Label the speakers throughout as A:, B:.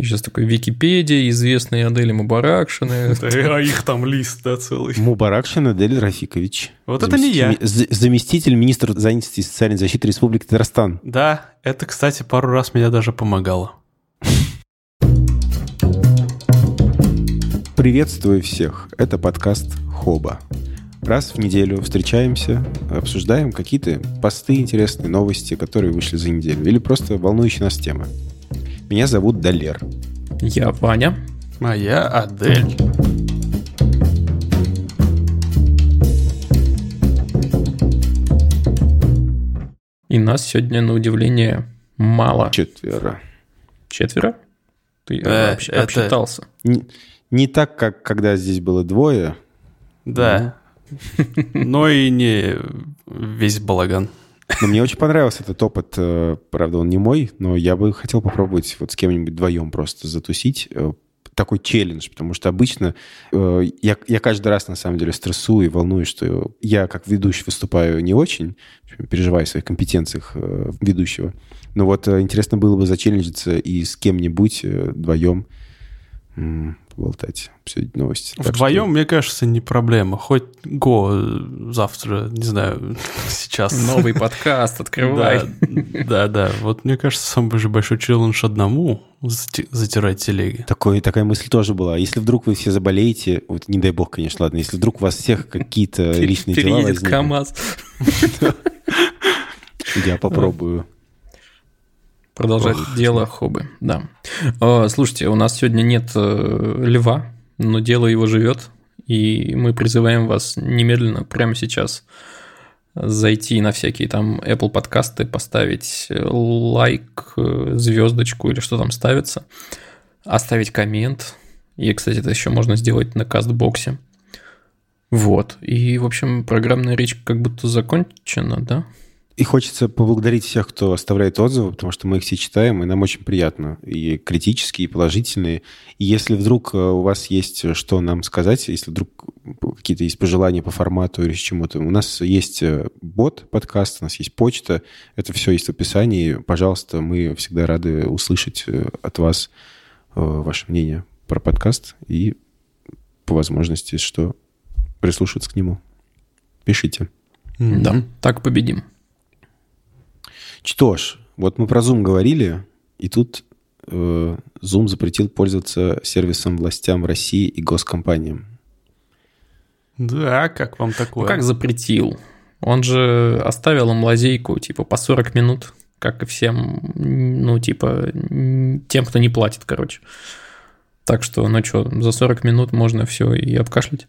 A: Сейчас такой Википедия, известные Адели Мубаракшины.
B: А их там лист, да, целый.
C: Мубаракшин Адель Рафикович.
B: Вот это не я.
C: Заместитель министра занятости и социальной защиты Республики Татарстан.
B: Да, это, кстати, пару раз меня даже помогало.
C: Приветствую всех. Это подкаст Хоба. Раз в неделю встречаемся, обсуждаем какие-то посты, интересные новости, которые вышли за неделю, или просто волнующие нас темы. Меня зовут Далер.
A: Я Ваня.
B: А я Адель.
A: И нас сегодня, на удивление, мало.
C: Четверо.
A: Четверо? Ты
B: Да,
A: об-
B: это-
A: обсчитался.
C: Не, не так, как когда здесь было двое.
B: Да. Но и не весь балаган.
C: Но мне очень понравился этот опыт. э, Правда, он не мой, но я бы хотел попробовать вот с кем-нибудь вдвоем просто затусить. э, Такой челлендж, потому что обычно э, я, я каждый раз на самом деле стрессую и волнуюсь, что я как ведущий выступаю не очень, переживаю о своих компетенциях ведущего. Но вот интересно было бы зачелленджиться и с кем-нибудь э, вдвоем поболтать, обсудить новости. Так что-
B: Вдвоем, мне кажется, не проблема. Хоть го э, завтра, не знаю, сейчас.
A: Новый подкаст, открывай.
B: Да, да. Вот мне кажется, самый же большой челлендж одному зати- затирать телеги.
C: Такой, такая мысль тоже была. Если вдруг вы все заболеете, вот не дай бог, конечно, ладно, если вдруг у вас всех какие-то личные дела
A: Переедет
C: возникнут,
A: КамАЗ.
C: я попробую.
A: Продолжать дело Хобы, да. Э, Слушайте, у нас сегодня нет э, льва, но дело его живет, и мы призываем вас немедленно, прямо сейчас, зайти на всякие там Apple подкасты, поставить э, лайк, э, звездочку или что там ставится, оставить коммент. И, кстати, это еще можно сделать на кастбоксе. Вот. И, в общем, программная речь как будто закончена, да?
C: И хочется поблагодарить всех, кто оставляет отзывы, потому что мы их все читаем, и нам очень приятно. И критические, и положительные. И если вдруг э, у вас есть что нам сказать, если вдруг какие-то есть пожелания по формату или чему-то, у нас есть э, бот подкаст, у нас есть почта, это все есть в описании. Пожалуйста, мы всегда рады услышать э, от вас э, ваше мнение про подкаст и по возможности, что прислушиваться к нему. Пишите.
A: Да. Так победим.
C: Что ж, вот мы про Zoom говорили, и тут э, Zoom запретил пользоваться сервисом властям России и госкомпаниям.
B: Да, как вам
A: Ну,
B: такое?
A: как запретил? Он же оставил им лазейку, типа, по 40 минут, как и всем, ну, типа, тем, кто не платит, короче. Так что, ну что, за 40 минут можно все и обкашлять.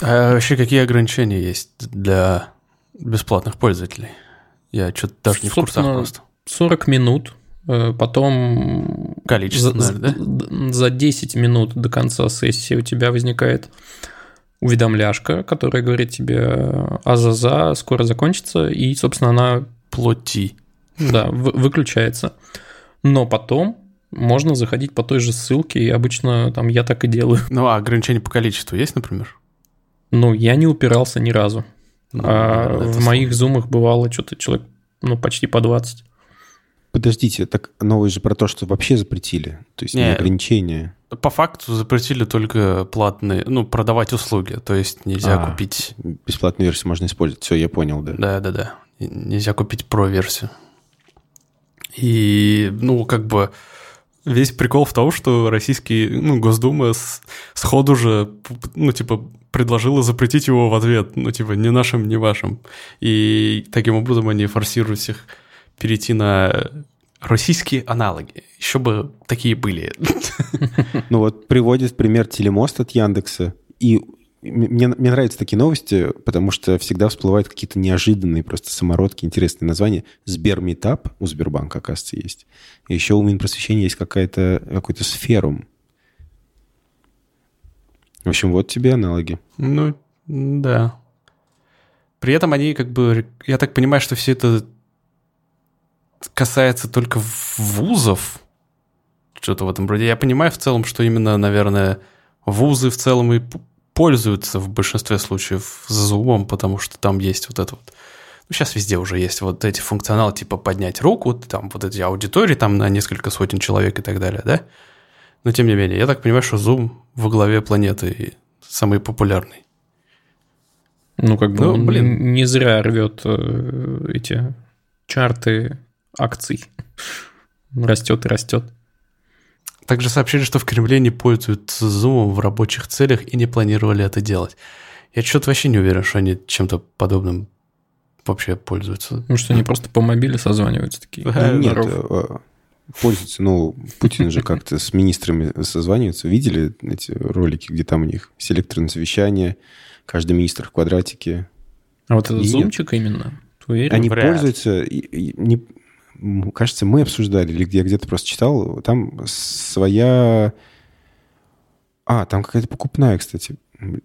B: А вообще какие ограничения есть для бесплатных пользователей? Я что-то даже не в курсах просто.
A: 40 минут, э, потом
B: Количество,
A: за,
B: наверное, да?
A: за- за 10 минут до конца сессии у тебя возникает уведомляшка, которая говорит тебе «Азаза, скоро закончится», и, собственно, она
B: Плоти.
A: Да, вы- выключается. Но потом можно заходить по той же ссылке, и обычно там я так и делаю.
B: Ну, а ограничения по количеству есть, например?
A: Ну, я не упирался ни разу.
B: Ну,
A: а
B: это
A: в моих зумах бывало что-то человек, ну, почти по 20.
C: Подождите, так новые же про то, что вообще запретили. То есть не,
B: Не.
C: ограничения.
B: По факту запретили только платные, ну, продавать услуги. То есть нельзя
C: А.
B: купить...
C: Бесплатную версию можно использовать. Все, я понял, да.
B: Да-да-да. Нельзя купить про-версию. И, ну, как бы... Весь прикол в том, что российский, ну, Госдума с- сходу же, ну, типа, предложила запретить его в ответ, ну, типа, не нашим, не вашим. И таким образом они форсируют всех перейти на российские аналоги. Еще бы такие были.
C: Ну вот приводит пример телемост от Яндекса. И мне, мне нравятся такие новости, потому что всегда всплывают какие-то неожиданные просто самородки, интересные названия. Сберметап у Сбербанка, оказывается, есть. Еще у Минпросвещения есть какая-то, какой-то сферум. В общем, вот тебе аналоги.
B: Ну, да. При этом они как бы... Я так понимаю, что все это касается только вузов. Что-то в этом роде. Я понимаю в целом, что именно, наверное, вузы в целом и пользуются в большинстве случаев зумом, потому что там есть вот это вот... Ну, сейчас везде уже есть вот эти функционалы, типа поднять руку, там вот эти аудитории, там на несколько сотен человек и так далее, да? Но тем не менее, я так понимаю, что Zoom во главе планеты и самый популярный.
A: Ну, как бы ну, он блин. не зря рвет э, эти чарты акций. Растет и растет.
B: Также сообщили, что в Кремле не пользуются Zoom в рабочих целях и не планировали это делать. Я что-то вообще не уверен, что они чем-то подобным вообще пользуются.
A: Ну что, они просто по мобиле созваниваются такие? Ну,
C: нет, э, пользуются. Ну, Путин же как-то с министрами созванивается. Видели эти ролики, где там у них селекторное совещание, каждый министр в квадратике.
A: А вот этот зумчик именно?
C: Уверен? Они Вряд. пользуются... И, и, не, кажется, мы обсуждали, или я где-то просто читал, там своя... А, там какая-то покупная, кстати.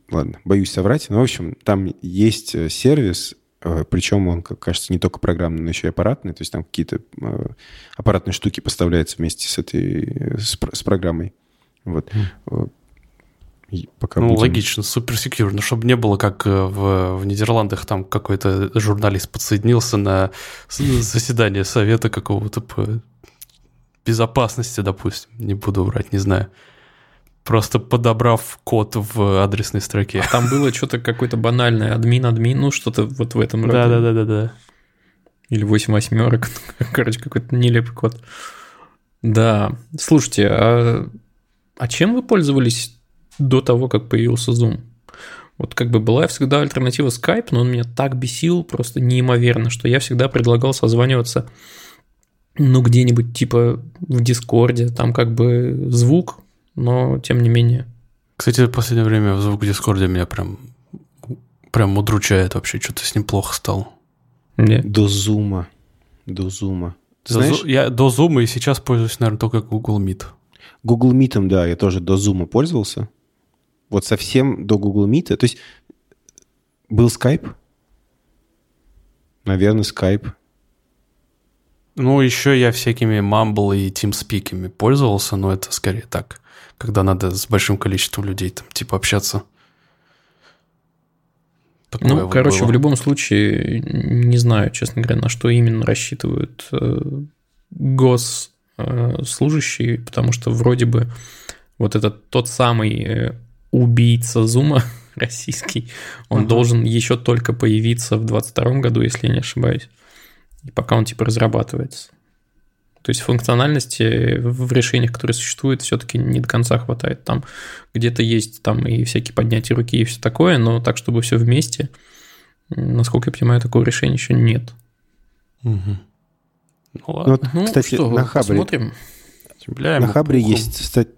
C: Ладно, боюсь соврать. Но, в общем, там есть э, сервис, э, причем он, как кажется, не только программный, но еще и аппаратный. То есть там какие-то э, аппаратные штуки поставляются вместе с этой с, с программой. Вот. Mm
B: пока ну, будем... логично, супер секьюр, но чтобы не было, как э, в, в Нидерландах, там какой-то журналист подсоединился на заседание совета какого-то по безопасности, допустим, не буду врать, не знаю. Просто подобрав код в адресной строке.
A: А там было что-то какое-то банальное, админ-админ, ну что-то вот в этом
B: роде. Да-да-да-да.
A: Или 8 восьмерок, короче, какой-то нелепый код. Да, слушайте, а, а чем вы пользовались до того, как появился Zoom. Вот как бы была всегда альтернатива Skype, но он меня так бесил просто неимоверно, что я всегда предлагал созваниваться ну, где-нибудь типа в Дискорде, там как бы звук, но тем не менее.
B: Кстати, в последнее время звук в Дискорде меня прям прям удручает вообще, что-то с ним плохо стало.
C: Нет. До зума. До зума.
B: Ты до знаешь? Я до зума и сейчас пользуюсь, наверное, только Google Meet.
C: Google Meet, да, я тоже до зума пользовался. Вот совсем до Google Meet. То есть был Skype? Наверное, Skype.
B: Ну, еще я всякими Mumble и TeamSpeak пользовался, но это скорее так, когда надо с большим количеством людей там типа общаться.
A: Такое ну, вот короче, было. в любом случае, не знаю, честно говоря, на что именно рассчитывают э, госслужащие, потому что вроде бы вот этот тот самый э, убийца Зума российский, он uh-huh. должен еще только появиться в 2022 году, если я не ошибаюсь. И пока он типа разрабатывается. То есть функциональности в решениях, которые существуют, все-таки не до конца хватает. Там где-то есть там и всякие поднятия руки и все такое, но так, чтобы все вместе, насколько я понимаю, такого решения еще нет.
C: Угу. Ну ладно. Ну, вот, ну, кстати, что, на Хабре, посмотрим. На Хабре есть, кстати,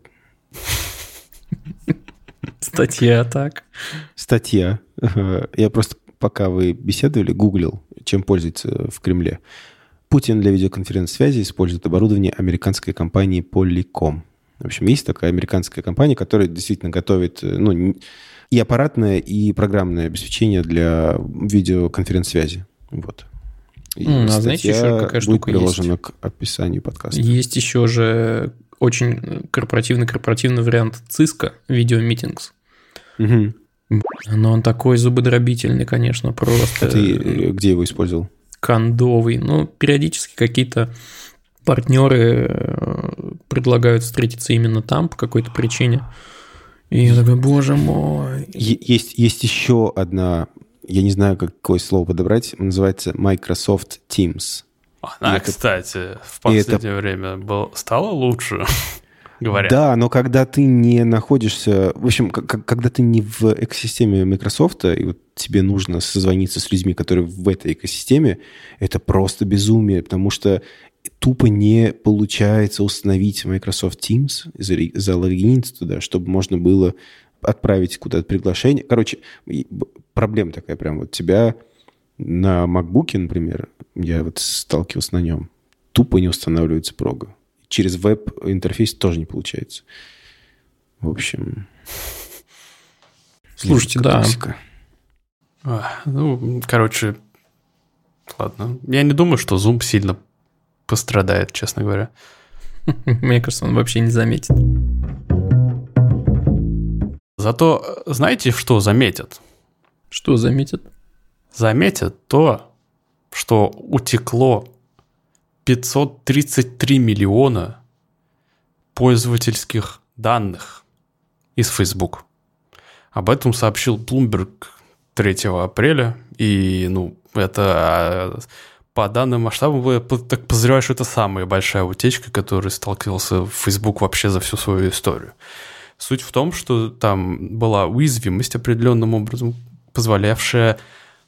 A: Статья, так.
C: Статья. Я просто, пока вы беседовали, гуглил, чем пользуется в Кремле. Путин для видеоконференц-связи использует оборудование американской компании Polycom. В общем, есть такая американская компания, которая действительно готовит ну, и аппаратное, и программное обеспечение для видеоконференц-связи. Вот.
A: И mm, а знаете, еще какая штука
C: приложена есть? к описанию подкаста.
A: Есть еще же очень корпоративный-корпоративный вариант Cisco Meetings. Угу. Но он такой зубодробительный, конечно, просто.
C: А ты э, где его использовал?
A: Кондовый. Ну, периодически какие-то партнеры э, предлагают встретиться именно там по какой-то причине. И я такой, боже мой.
C: Есть, есть еще одна, я не знаю, какое слово подобрать, называется Microsoft Teams.
B: Она, это... кстати, в последнее это... время был... стала лучше, говорят.
C: Да, но когда ты не находишься... В общем, когда ты не в экосистеме Microsoft, и вот тебе нужно созвониться с людьми, которые в этой экосистеме, это просто безумие, потому что тупо не получается установить Microsoft Teams, залогиниться туда, чтобы можно было отправить куда-то приглашение. Короче, проблема такая прям. Вот тебя на MacBook, например, я вот сталкивался на нем, тупо не устанавливается прога. Через веб-интерфейс тоже не получается. В общем...
A: Слушайте, да.
B: А, ну, короче, ладно. Я не думаю, что Zoom сильно пострадает, честно говоря.
A: Мне кажется, он вообще не заметит.
B: Зато знаете, что заметят?
A: Что заметят?
B: Заметят то, что утекло 533 миллиона пользовательских данных из Facebook. Об этом сообщил Bloomberg 3 апреля, и, ну, это по данным масштабам, я так подозреваю, что это самая большая утечка, которой сталкивался Facebook вообще за всю свою историю. Суть в том, что там была уязвимость определенным образом, позволявшая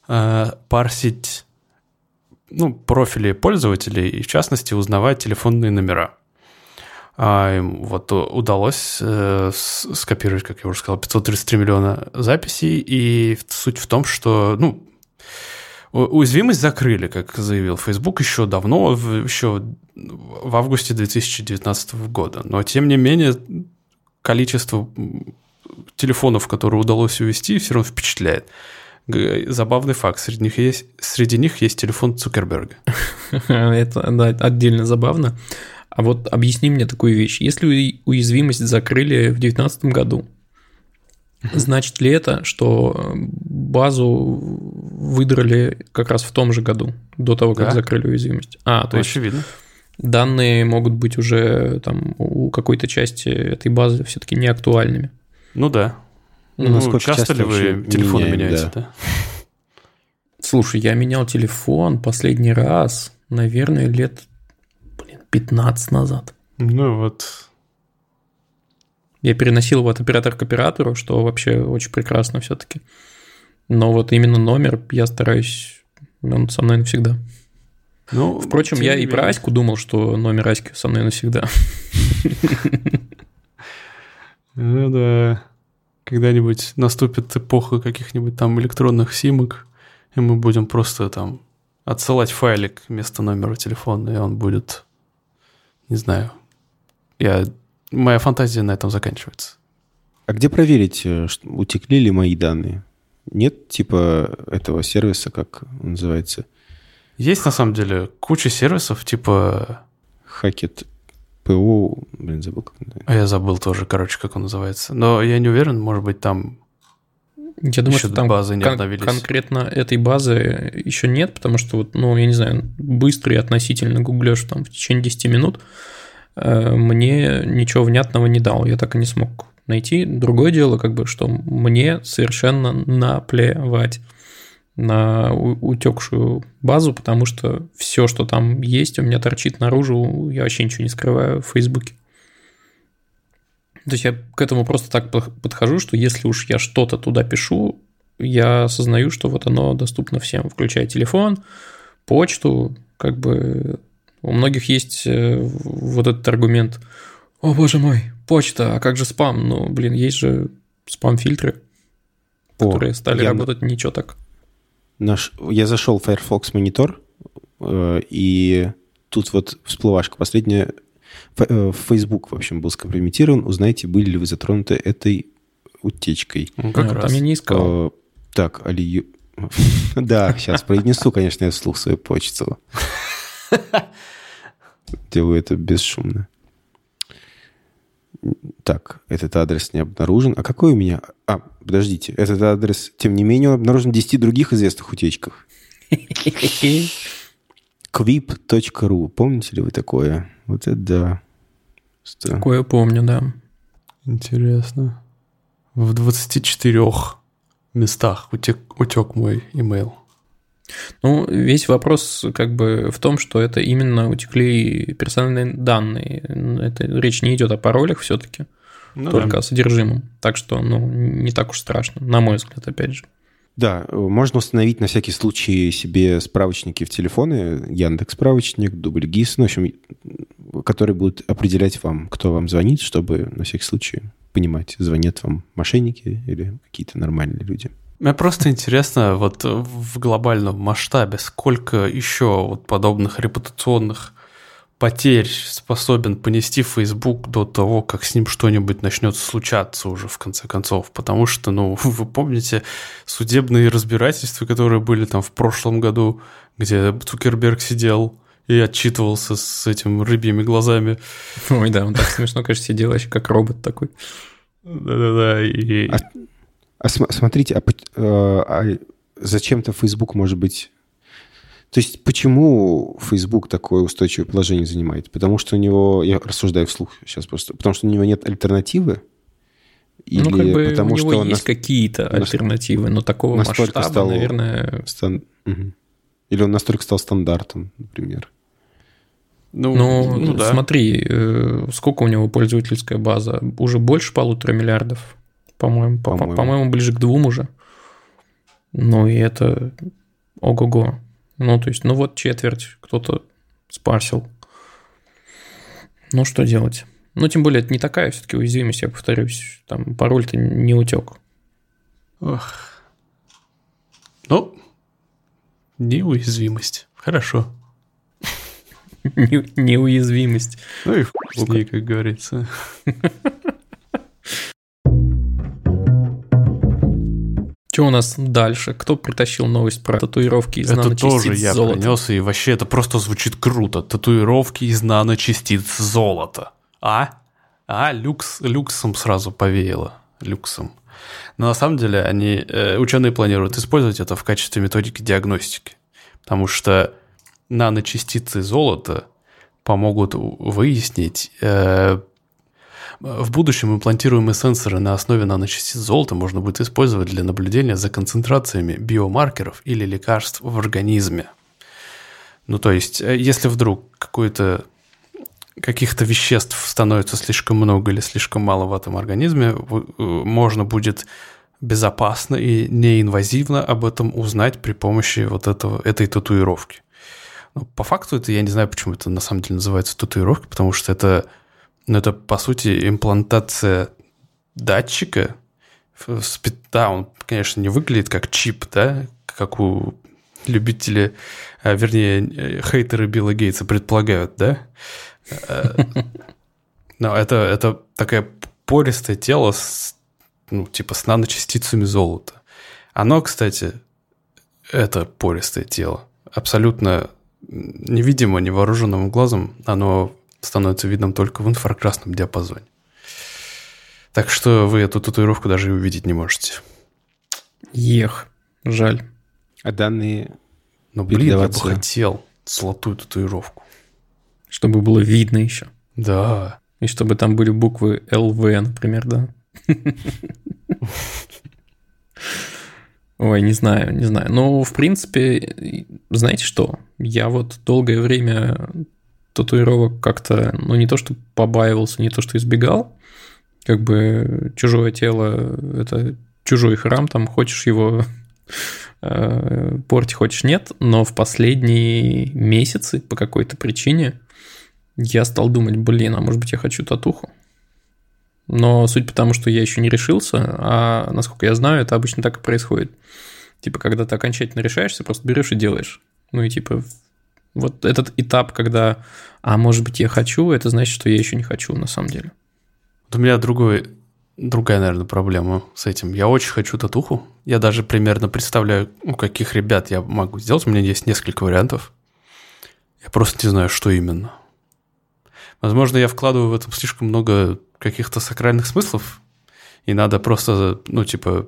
B: э, парсить ну, профили пользователей и, в частности, узнавать телефонные номера. А им вот удалось э, скопировать, как я уже сказал, 533 миллиона записей, и суть в том, что, ну, Уязвимость закрыли, как заявил Facebook, еще давно, еще в августе 2019 года. Но, тем не менее, количество телефонов, которые удалось увести, все равно впечатляет. Забавный факт, среди них есть, среди них есть телефон Цукерберга.
A: Это да, отдельно забавно. А вот объясни мне такую вещь. Если уязвимость закрыли в 2019 году, Значит ли это, что базу выдрали как раз в том же году, до того, как да. закрыли уязвимость? А, то есть
B: Очевидно.
A: данные могут быть уже там у какой-то части этой базы все-таки не актуальными.
B: Ну да. Ну, ну часто, часто ли вы телефон меняем, меняете, да? да?
A: Слушай, я менял телефон последний раз, наверное, лет блин, 15 назад.
B: Ну вот,
A: я переносил его от оператора к оператору, что вообще очень прекрасно все-таки. Но вот именно номер я стараюсь, он со мной навсегда. Ну, Впрочем, я и про Аську думал, что номер Аськи со мной навсегда.
B: Ну да. Когда-нибудь наступит эпоха каких-нибудь там электронных симок, и мы будем просто там отсылать файлик вместо номера телефона, и он будет, не знаю, я моя фантазия на этом заканчивается.
C: А где проверить, э, утекли ли мои данные? Нет типа этого сервиса, как он называется?
B: Есть на самом деле куча сервисов, типа...
C: Хакет ПО, блин, забыл, как
B: называется. А я забыл тоже, короче, как он называется. Но я не уверен, может быть, там
A: я думаю, что там базы не кон- обновились. конкретно этой базы еще нет, потому что, вот, ну, я не знаю, быстрый относительно гуглешь там в течение 10 минут, Э, мне ничего внятного не дал. Я так и не смог найти. Другое дело, как бы, что мне совершенно наплевать на утекшую базу, потому что все, что там есть, у меня торчит наружу, я вообще ничего не скрываю в Фейсбуке. То есть я к этому просто так подхожу, что если уж я что-то туда пишу, я осознаю, что вот оно доступно всем, включая телефон, почту, как бы у многих есть э, вот этот аргумент. О, боже мой, почта, а как же спам? Ну, блин, есть же спам-фильтры, которые стали я... работать ничего так.
C: Наш... Я зашел в Firefox монитор, э, и тут вот всплывашка последняя. Э, Facebook, в общем, был скомпрометирован. Узнайте, были ли вы затронуты этой утечкой.
A: Ну, как а, раз. Я не искал.
C: Так, Али... Да, сейчас произнесу, конечно, я вслух свою почту. Делаю это бесшумно. Так, этот адрес не обнаружен. А какой у меня? А, подождите. Этот адрес, тем не менее, обнаружен в 10 других известных утечках. Quip.ru. Помните ли вы такое? Вот это да.
A: Такое помню, да.
B: Интересно. В 24 местах утек, утек мой имейл.
A: Ну, весь вопрос как бы в том, что это именно утекли персональные данные. Это речь не идет о паролях все-таки, ну, только да. о содержимом. Так что, ну, не так уж страшно, на мой взгляд, опять же.
C: Да, можно установить на всякий случай себе справочники в телефоны, Яндекс справочник, Дубльгиз, ну, в общем, которые будут определять вам, кто вам звонит, чтобы на всякий случай понимать, звонят вам мошенники или какие-то нормальные люди.
B: Мне просто интересно, вот в глобальном масштабе, сколько еще вот подобных репутационных потерь способен понести Facebook до того, как с ним что-нибудь начнет случаться уже в конце концов. Потому что, ну, вы помните судебные разбирательства, которые были там в прошлом году, где Цукерберг сидел и отчитывался с этим рыбьими глазами.
A: Ой, да, он так смешно, конечно, сидел вообще как робот такой.
B: Да-да-да. И... А
C: а смотрите, а, а зачем-то Facebook, может быть, То есть почему Facebook такое устойчивое положение занимает? Потому что у него, я рассуждаю вслух сейчас просто, потому что у него нет альтернативы?
A: Или ну, как бы потому, у него что есть нас... какие-то альтернативы, но такого масштаба, стал... наверное...
C: Стан... Угу. Или он настолько стал стандартом, например?
A: Ну, ну, ну да. смотри, э, сколько у него пользовательская база? Уже больше полутора миллиардов, по-моему. По-моему, по-моему ближе к двум уже. Ну, и это ого-го. Ну, то есть, ну вот четверть кто-то спарсил. Ну, что делать? Ну, тем более, это не такая все-таки уязвимость, я повторюсь. Там пароль-то не утек.
B: Ох. Ну, неуязвимость. Хорошо.
A: Неуязвимость.
B: Ну и в ней, как говорится.
A: Что у нас дальше? Кто притащил новость про татуировки из
B: это
A: наночастиц
B: тоже я золота? принес, и вообще это просто звучит круто. Татуировки из наночастиц золота. А? А, люкс, люксом сразу повеяло. Люксом. Но на самом деле они, э, ученые планируют использовать это в качестве методики диагностики. Потому что наночастицы золота помогут выяснить, э, в будущем имплантируемые сенсоры на основе наночастиц золота можно будет использовать для наблюдения за концентрациями биомаркеров или лекарств в организме. Ну, то есть, э, если вдруг какой-то каких-то веществ становится слишком много или слишком мало в этом организме, э, можно будет безопасно и неинвазивно об этом узнать при помощи вот этого, этой татуировки. Ну, по факту это я не знаю, почему это на самом деле называется татуировкой, потому что это, ну, это по сути имплантация датчика. Да, он, конечно, не выглядит как чип, да, как у любителей, а, вернее, э, хейтеры Билла Гейтса предполагают, да? Э, но это, это такое пористое тело с, ну, типа с наночастицами золота. Оно, кстати, это пористое тело, абсолютно невидимо невооруженным глазом, оно становится видным только в инфракрасном диапазоне. Так что вы эту татуировку даже и увидеть не можете.
A: Ех, жаль.
C: А данные...
B: Ну, блин, я бы хотел золотую татуировку.
A: Чтобы было видно еще.
B: Да.
A: И чтобы там были буквы ЛВ, например, да? Ой, не знаю, не знаю. Но, в принципе, знаете что? Я вот долгое время татуировок как-то, ну, не то что побаивался, не то что избегал. Как бы чужое тело – это чужой храм, там хочешь его э, порти, хочешь нет. Но в последние месяцы по какой-то причине я стал думать, блин, а может быть я хочу татуху? Но суть потому, что я еще не решился, а насколько я знаю, это обычно так и происходит. Типа, когда ты окончательно решаешься, просто берешь и делаешь. Ну и типа, вот этот этап, когда, а может быть я хочу, это значит, что я еще не хочу на самом деле.
B: У меня другой, другая, наверное, проблема с этим. Я очень хочу татуху. Я даже примерно представляю, у каких ребят я могу сделать. У меня есть несколько вариантов. Я просто не знаю, что именно. Возможно, я вкладываю в этом слишком много каких-то сакральных смыслов, и надо просто, ну, типа,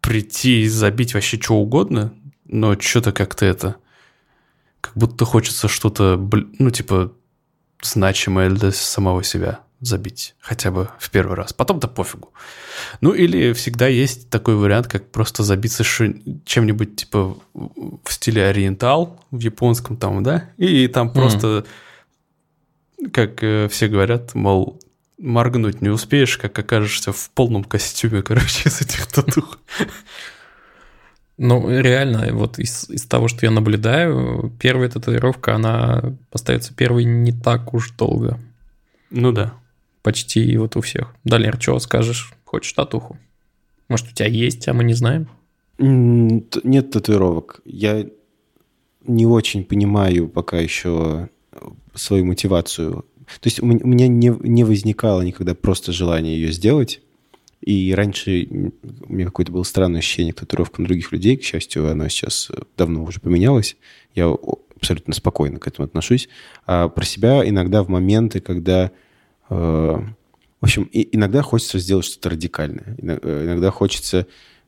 B: прийти и забить вообще что угодно, но что-то как-то это... Как будто хочется что-то, ну, типа, значимое для самого себя забить. Хотя бы в первый раз. Потом-то пофигу. Ну, или всегда есть такой вариант, как просто забиться чем-нибудь, типа, в стиле ориентал, в японском там, да? И там mm. просто, как э, все говорят, мол, моргнуть не успеешь, как окажешься в полном костюме, короче, из этих татух.
A: Ну, реально, вот из, из того, что я наблюдаю, первая татуировка, она остается первой не так уж долго.
B: Ну да.
A: Почти вот у всех. Далер, что скажешь? Хочешь татуху? Может, у тебя есть, а мы не знаем?
C: Нет татуировок. Я не очень понимаю пока еще свою мотивацию то есть у меня не, не возникало никогда просто желания ее сделать. И раньше у меня какое-то было странное ощущение татуировка на других людей. К счастью, оно сейчас давно уже поменялось. Я абсолютно спокойно к этому отношусь. А про себя иногда в моменты, когда... Э, в общем, и, иногда хочется сделать что-то радикальное. Э, иногда хочется...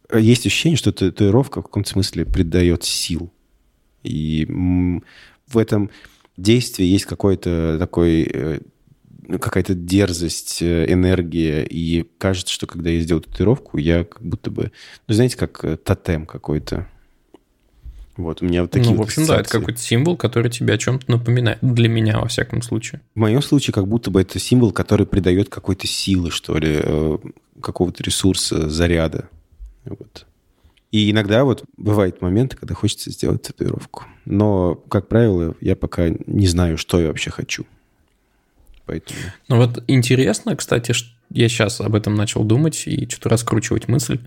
C: Э, есть ощущение, что татуировка в каком-то смысле придает сил. И в этом действии есть какой-то такой э, какая-то дерзость, э, энергия, и кажется, что когда я сделал татуировку, я как будто бы, ну, знаете, как э, тотем какой-то. Вот, у меня вот такие
A: Ну, в общем, ассоциации. да, это какой-то символ, который тебе о чем-то напоминает. Для меня, во всяком случае.
C: В моем случае, как будто бы это символ, который придает какой-то силы, что ли, какого-то ресурса, заряда. Вот. И иногда вот бывают моменты, когда хочется сделать татуировку. Но, как правило, я пока не знаю, что я вообще хочу. Поэтому...
A: Ну вот интересно, кстати, я сейчас об этом начал думать и что-то раскручивать мысль.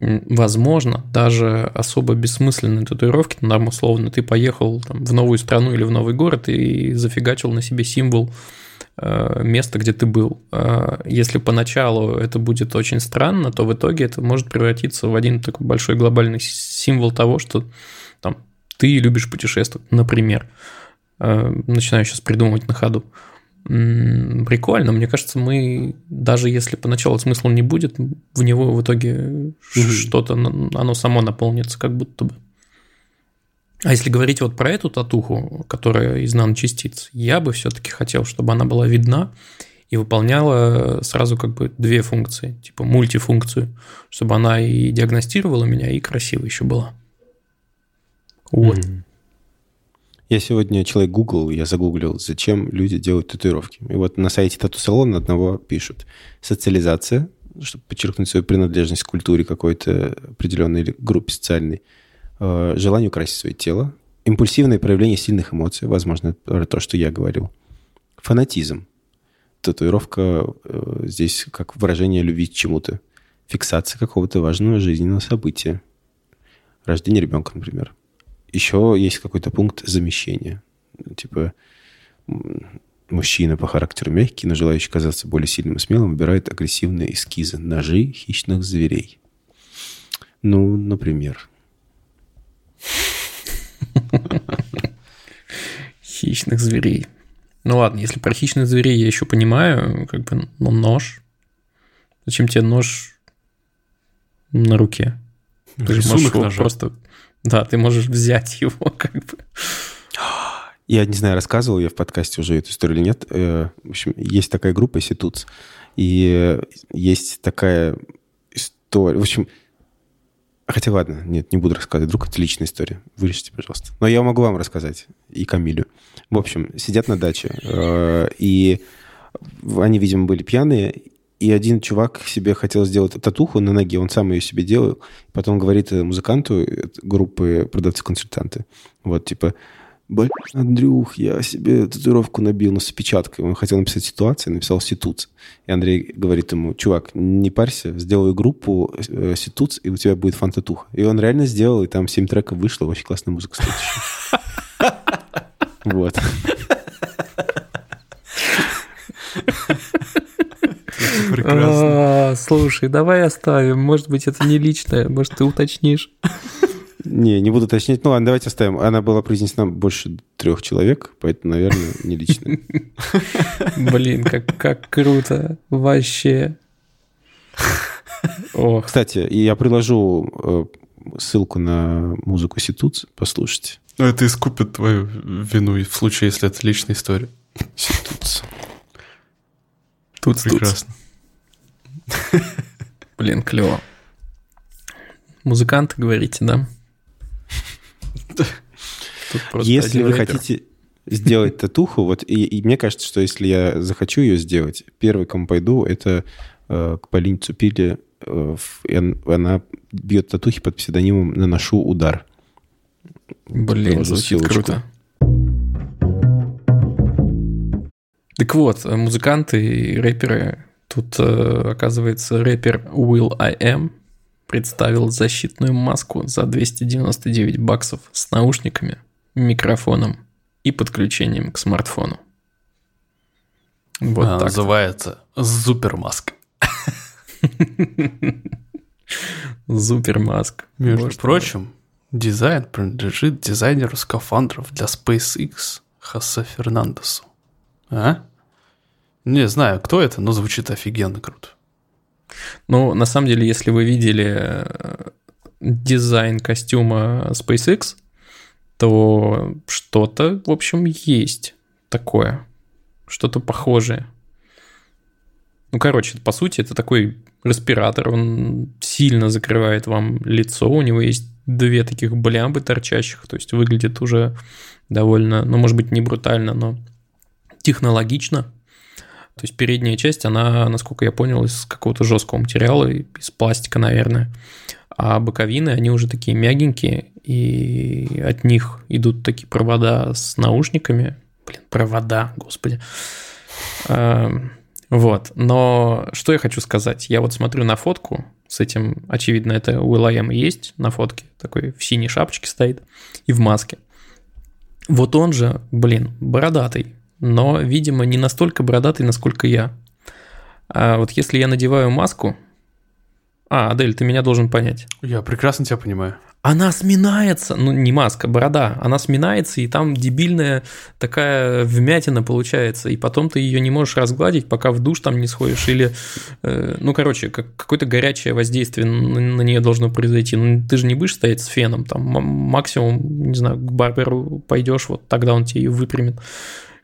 A: Возможно, даже особо бессмысленные татуировки, ну, там, условно, ты поехал там, в новую страну или в новый город и зафигачил на себе символ Э, место, где ты был. Э, если поначалу это будет очень странно, то в итоге это может превратиться в один такой большой глобальный символ того, что там, ты любишь путешествовать, например. Э, начинаю сейчас придумывать на ходу. Прикольно, мне кажется, мы, даже если поначалу смысла не будет, в него в итоге mm-hmm. что-то, оно само наполнится как будто бы. А если говорить вот про эту татуху, которая из наночастиц, я бы все-таки хотел, чтобы она была видна и выполняла сразу как бы две функции, типа мультифункцию, чтобы она и диагностировала меня, и красиво еще была. Вот.
C: Я сегодня человек Google, я загуглил, зачем люди делают татуировки. И вот на сайте тату-салона одного пишут. Социализация, чтобы подчеркнуть свою принадлежность к культуре какой-то определенной или группе социальной – э, желание украсить свое тело, импульсивное проявление сильных эмоций, возможно, это то, что я говорил, фанатизм, татуировка э, здесь как выражение любви к чему-то, фиксация какого-то важного жизненного события, рождение ребенка, например. Еще есть какой-то пункт замещения, типа мужчина по характеру мягкий, но желающий казаться более сильным и смелым, выбирает агрессивные эскизы, ножи хищных зверей. Ну, например.
A: Хищных зверей. Ну ладно, если про хищных зверей я еще понимаю, как бы, ну, нож. Зачем тебе нож на руке? Ты же можешь его просто... Да, ты можешь взять его, как бы.
C: Я не знаю, рассказывал я в подкасте уже эту историю или нет. Э, в общем, есть такая группа Ситуц, и есть такая история. В общем, Хотя ладно, нет, не буду рассказывать. Вдруг это личная история. Вырежьте, пожалуйста. Но я могу вам рассказать. И Камилю. В общем, сидят на даче. Э, и они, видимо, были пьяные. И один чувак себе хотел сделать татуху на ноге. Он сам ее себе делал. Потом говорит музыканту группы продавцы-консультанты. Вот, типа, Блин, Андрюх, я себе татуировку набил, но с опечаткой. Он хотел написать ситуацию, написал ситуц. И Андрей говорит ему, чувак, не парься, сделай группу э, ситуц, и у тебя будет фан-татуха. И он реально сделал, и там 7 треков вышло, очень классная музыка стоит Вот.
A: Прекрасно. А, слушай, давай оставим. Может быть, это не личное, может, ты уточнишь.
C: Не, не буду уточнять. Ну ладно, давайте оставим. Она была произнесена больше трех человек, поэтому, наверное, не лично.
A: Блин, как, как круто. Вообще.
C: Ох. Кстати, я приложу э, ссылку на музыку Ситуц, послушайте.
B: Ну, это искупит твою вину в случае, если это личная история.
C: Ситуц.
A: Тут прекрасно. Блин, клево. Музыканты, говорите, да?
C: Если вы хотите сделать татуху, вот и, и мне кажется, что если я захочу ее сделать, первый, кому пойду, это э, к Полине Цупиле. Э, она бьет татухи под псевдонимом «Наношу удар».
A: Блин, звучит круто. Так вот, музыканты и рэперы. Тут, э, оказывается, рэпер Will I Am представил защитную маску за 299 баксов с наушниками, микрофоном и подключением к смартфону.
B: Вот Она так. называется Супермаск.
A: Супермаск.
B: Между Может, прочим, дизайн принадлежит дизайнеру скафандров для SpaceX Хосе Фернандесу. А? Не знаю, кто это, но звучит офигенно круто.
A: Ну, на самом деле, если вы видели э, дизайн костюма SpaceX, то что-то, в общем, есть такое, что-то похожее. Ну, короче, по сути, это такой респиратор, он сильно закрывает вам лицо, у него есть две таких блямбы торчащих, то есть выглядит уже довольно, ну, может быть, не брутально, но технологично. То есть передняя часть, она, насколько я понял, из какого-то жесткого материала, из пластика, наверное. А боковины, они уже такие мягенькие, и от них идут такие провода с наушниками. Блин, провода, господи. Эм, вот. Но что я хочу сказать? Я вот смотрю на фотку с этим, очевидно, это у Will.i.am есть на фотке, такой в синей шапочке стоит и в маске. Вот он же, блин, бородатый, но, видимо, не настолько бородатый, насколько я. А вот если я надеваю маску... А, Адель, ты меня должен понять.
B: Я прекрасно тебя понимаю
A: она сминается, ну не маска, борода, она сминается, и там дебильная такая вмятина получается, и потом ты ее не можешь разгладить, пока в душ там не сходишь, или, э, ну короче, как, какое-то горячее воздействие на, на нее должно произойти. Ну ты же не будешь стоять с феном, там максимум, не знаю, к барберу пойдешь, вот тогда он тебе ее выпрямит.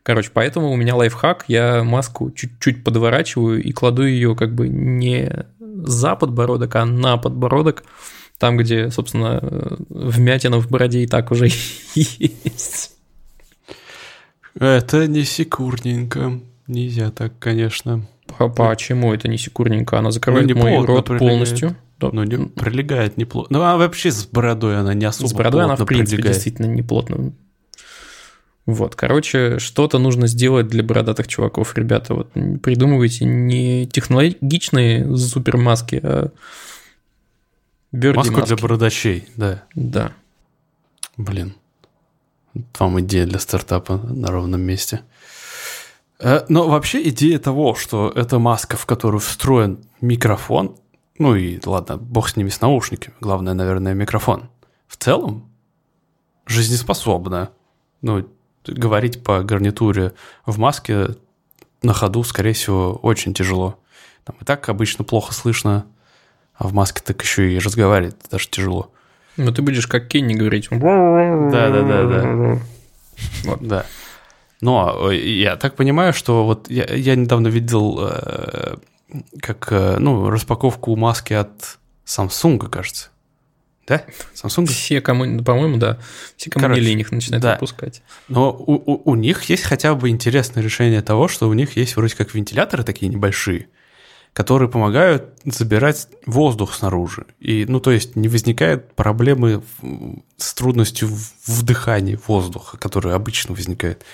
A: Короче, поэтому у меня лайфхак, я маску чуть-чуть подворачиваю и кладу ее как бы не за подбородок, а на подбородок, там, где, собственно, вмятина в бороде и так уже есть.
B: Это не секурненько. Нельзя так, конечно.
A: Почему это не секурненько? Она закрывает ну, мой рот прилегает. полностью.
B: Ну, не, прилегает неплотно. Ну, а вообще с бородой она не особо
A: С бородой она, в принципе,
B: прилегает.
A: действительно неплотно. Вот, короче, что-то нужно сделать для бородатых чуваков, ребята. Вот придумывайте не технологичные супермаски, а
B: Берди Маску маски. для бородачей, да.
A: Да.
B: Блин. Вам идея для стартапа на ровном месте. Э, но вообще идея того, что это маска, в которую встроен микрофон, ну и ладно, бог с ними с наушниками, главное, наверное, микрофон. В целом жизнеспособна. Ну, говорить по гарнитуре в маске на ходу, скорее всего, очень тяжело. Там и так обычно плохо слышно а в маске так еще и разговаривать даже тяжело.
A: Ну, ты будешь как Кенни говорить.
B: Да, да, да, да. Вот, да. Но я так понимаю, что вот я, я недавно видел э, как, э, ну, распаковку маски от Samsung, кажется. Да?
A: Samsung? Все, кому, по-моему, да. Все, кому Короче, не лень, их начинают да. выпускать.
B: Но у, у, у них есть хотя бы интересное решение того, что у них есть вроде как вентиляторы такие небольшие, которые помогают забирать воздух снаружи. И, ну, то есть не возникает проблемы с трудностью вдыхания воздуха, который обычно возникает.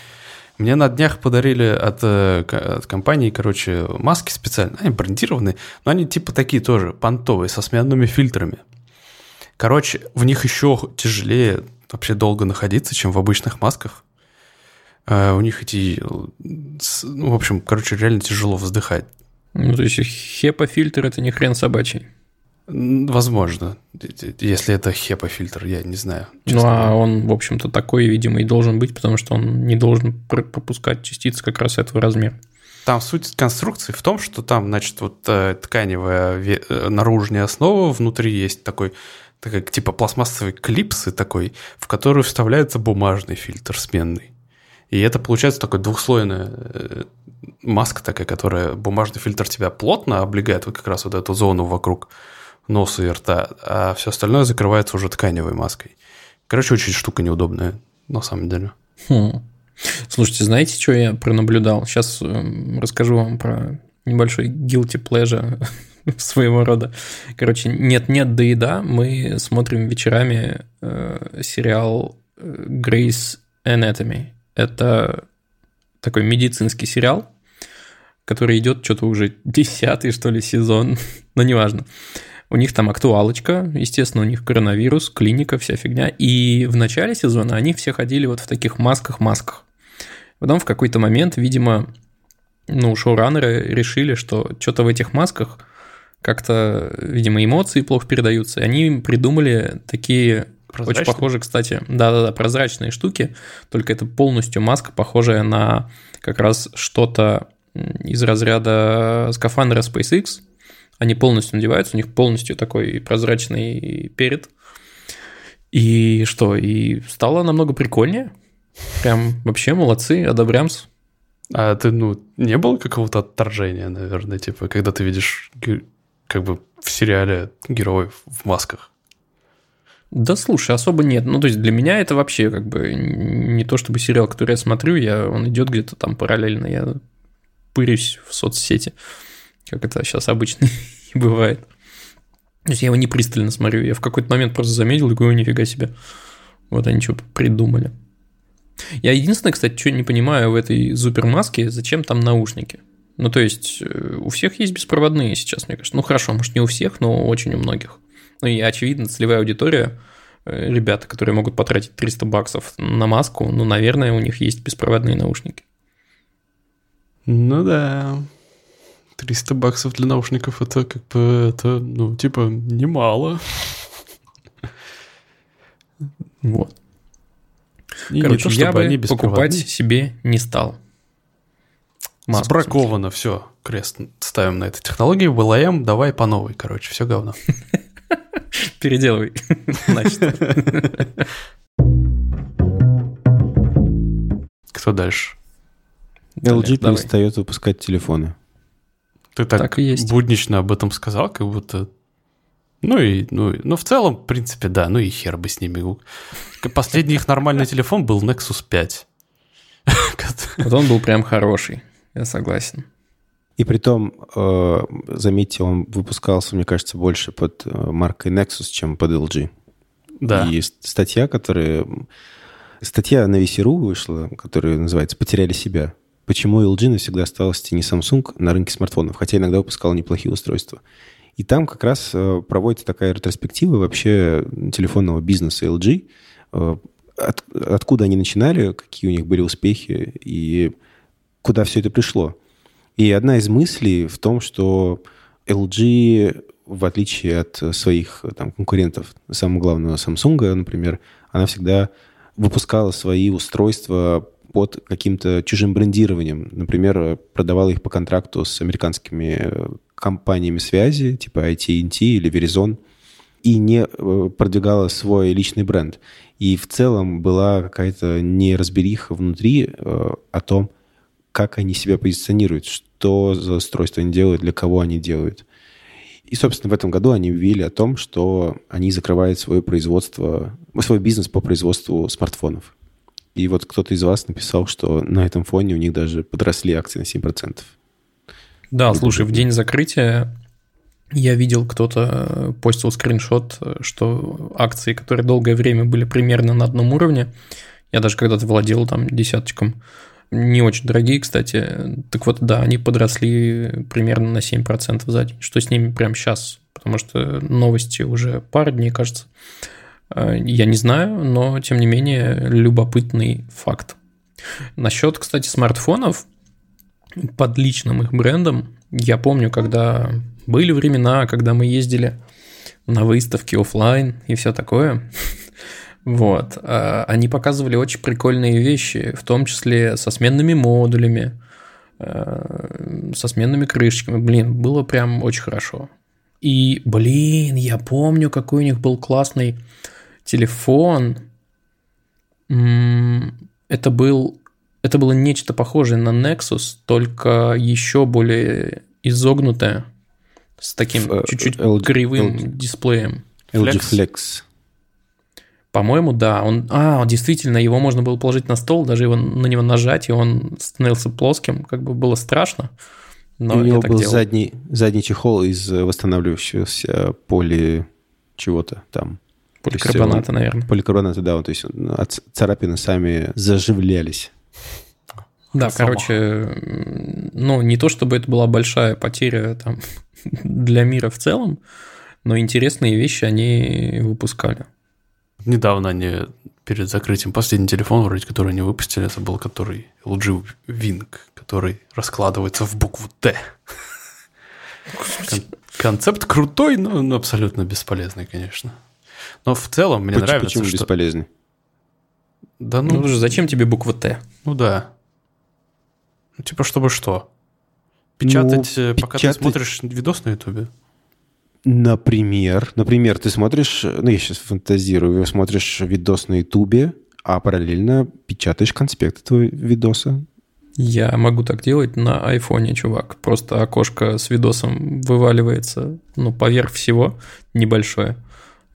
B: Мне на днях подарили от, э, от компании, короче, маски специально. Они брендированные, но они типа такие тоже, понтовые, со сменными фильтрами. Короче, в них еще тяжелее вообще долго находиться, чем в обычных масках. Uh, у них эти, ну, в общем, короче, реально тяжело вздыхать.
A: Ну, то есть хепа-фильтр – это не хрен собачий.
B: Возможно, если это хепа-фильтр, я не знаю.
A: Ну, а он, в общем-то, такой, видимо, и должен быть, потому что он не должен пропускать частицы как раз этого размера.
B: Там суть конструкции в том, что там, значит, вот э, тканевая э, наружная основа, внутри есть такой, такой типа пластмассовый клипсы такой, в который вставляется бумажный фильтр сменный. И это получается такой двухслойная э, маска такая, которая бумажный фильтр тебя плотно облегает вот как раз вот эту зону вокруг носа и рта, а все остальное закрывается уже тканевой маской. Короче, очень штука неудобная, на самом деле.
A: Хм. Слушайте, знаете, что я пронаблюдал? Сейчас эм, расскажу вам про небольшой guilty pleasure своего рода. Короче, нет-нет, да и да, мы смотрим вечерами э, сериал э, Grey's Anatomy. Это такой медицинский сериал, который идет что-то уже десятый, что ли, сезон, но неважно. У них там актуалочка, естественно, у них коронавирус, клиника, вся фигня. И в начале сезона они все ходили вот в таких масках-масках. Потом в какой-то момент, видимо, ну, шоураннеры решили, что что-то в этих масках как-то, видимо, эмоции плохо передаются. И они придумали такие очень похожие, кстати, да-да-да, прозрачные штуки, только это полностью маска, похожая на как раз что-то из разряда скафандра SpaceX. Они полностью надеваются, у них полностью такой прозрачный перед. И что, и стало намного прикольнее. Прям вообще молодцы, одобрямс.
B: А ты, ну, не было какого-то отторжения, наверное, типа, когда ты видишь как бы в сериале героев в масках?
A: Да слушай, особо нет. Ну, то есть для меня это вообще как бы не то чтобы сериал, который я смотрю, я, он идет где-то там параллельно, я пырюсь в соцсети, как это сейчас обычно бывает. То есть я его не пристально смотрю, я в какой-то момент просто заметил и говорю, нифига себе. Вот они что придумали. Я единственное, кстати, что не понимаю в этой супермаске, зачем там наушники? Ну, то есть, э, у всех есть беспроводные сейчас, мне кажется. Ну, хорошо, может, не у всех, но очень у многих. Ну, и, очевидно, целевая аудитория, э, ребята, которые могут потратить 300 баксов на маску, ну, наверное, у них есть беспроводные наушники.
B: Ну да. 300 баксов для наушников это как бы, это, ну, типа, немало.
A: Вот. И Короче, то, я бы покупать себе не стал.
B: Маску, Сбраковано, все. Крест ставим на этой технологии. ВЛМ, давай по новой, короче, все говно.
A: Переделывай.
B: Кто дальше?
C: LG перестает выпускать телефоны.
B: Ты так, так и есть. буднично об этом сказал, как будто... Ну и, ну, ну, в целом, в принципе, да, ну и хер бы с ними. Последний их нормальный телефон был Nexus 5.
A: Вот он был прям хороший, я согласен.
C: И при том, э, заметьте, он выпускался, мне кажется, больше под э, маркой Nexus, чем под LG.
B: Да.
C: И статья, которая... Статья на VC.ru вышла, которая называется «Потеряли себя». Почему LG навсегда осталась в тени Samsung на рынке смартфонов, хотя иногда выпускал неплохие устройства. И там как раз э, проводится такая ретроспектива вообще телефонного бизнеса LG, от, откуда они начинали, какие у них были успехи и куда все это пришло. И одна из мыслей в том, что LG, в отличие от своих там, конкурентов, самого главного Samsung, например, она всегда выпускала свои устройства под каким-то чужим брендированием. Например, продавала их по контракту с американскими э, компаниями связи, типа AT&T или Verizon, и не э, продвигала свой личный бренд. И в целом была какая-то неразбериха внутри э, о том, как они себя позиционируют, что за устройство они делают, для кого они делают. И, собственно, в этом году они объявили о том, что они закрывают свое производство, свой бизнес по производству смартфонов. И вот кто-то из вас написал, что на этом фоне у них даже подросли акции на 7%.
A: Да, слушай, в день закрытия я видел, кто-то постил скриншот, что акции, которые долгое время были примерно на одном уровне, я даже когда-то владел там десяточком, не очень дорогие, кстати. Так вот, да, они подросли примерно на 7% за день. Что с ними прямо сейчас? Потому что новости уже пару дней, кажется. Э, я не знаю, но, тем не менее, любопытный факт. Насчет, кстати, смартфонов, под личным их брендом, я помню, когда были времена, когда мы ездили на выставки офлайн и все такое, вот. А, они показывали очень прикольные вещи, в том числе со сменными модулями, э, со сменными крышечками. Блин, было прям очень хорошо. И, блин, я помню, какой у них был классный телефон. Это был это было нечто похожее на Nexus, только еще более изогнутое, с таким э, чуть-чуть кривым LG, дисплеем.
C: LG Flex.
A: По-моему, да. Он, а, действительно, его можно было положить на стол, даже его, на него нажать, и он становился плоским. Как бы было страшно.
C: Но У него был задний, задний чехол из восстанавливающегося поли чего-то там.
A: Поликарбоната, он, наверное.
C: Поликарбоната, да. То есть царапины сами заживлялись.
A: Да, Сама. короче, ну, не то чтобы это была большая потеря там, для мира в целом, но интересные вещи они выпускали.
B: Недавно они перед закрытием последний телефон, вроде который они выпустили, это был который LG Wing, который раскладывается в букву Т. Кон- концепт крутой, но, но абсолютно бесполезный, конечно. Но в целом мне почему, нравится,
C: почему что... бесполезный?
A: Да ну... ну зачем тебе буква Т?
B: Ну да. Ну, типа, чтобы что? Печатать, ну, пока печатать... ты смотришь видос на Ютубе?
C: Например, например, ты смотришь, ну я сейчас фантазирую, смотришь видос на Ютубе, а параллельно печатаешь конспект этого видоса.
A: Я могу так делать на айфоне, чувак. Просто окошко с видосом вываливается, ну, поверх всего, небольшое.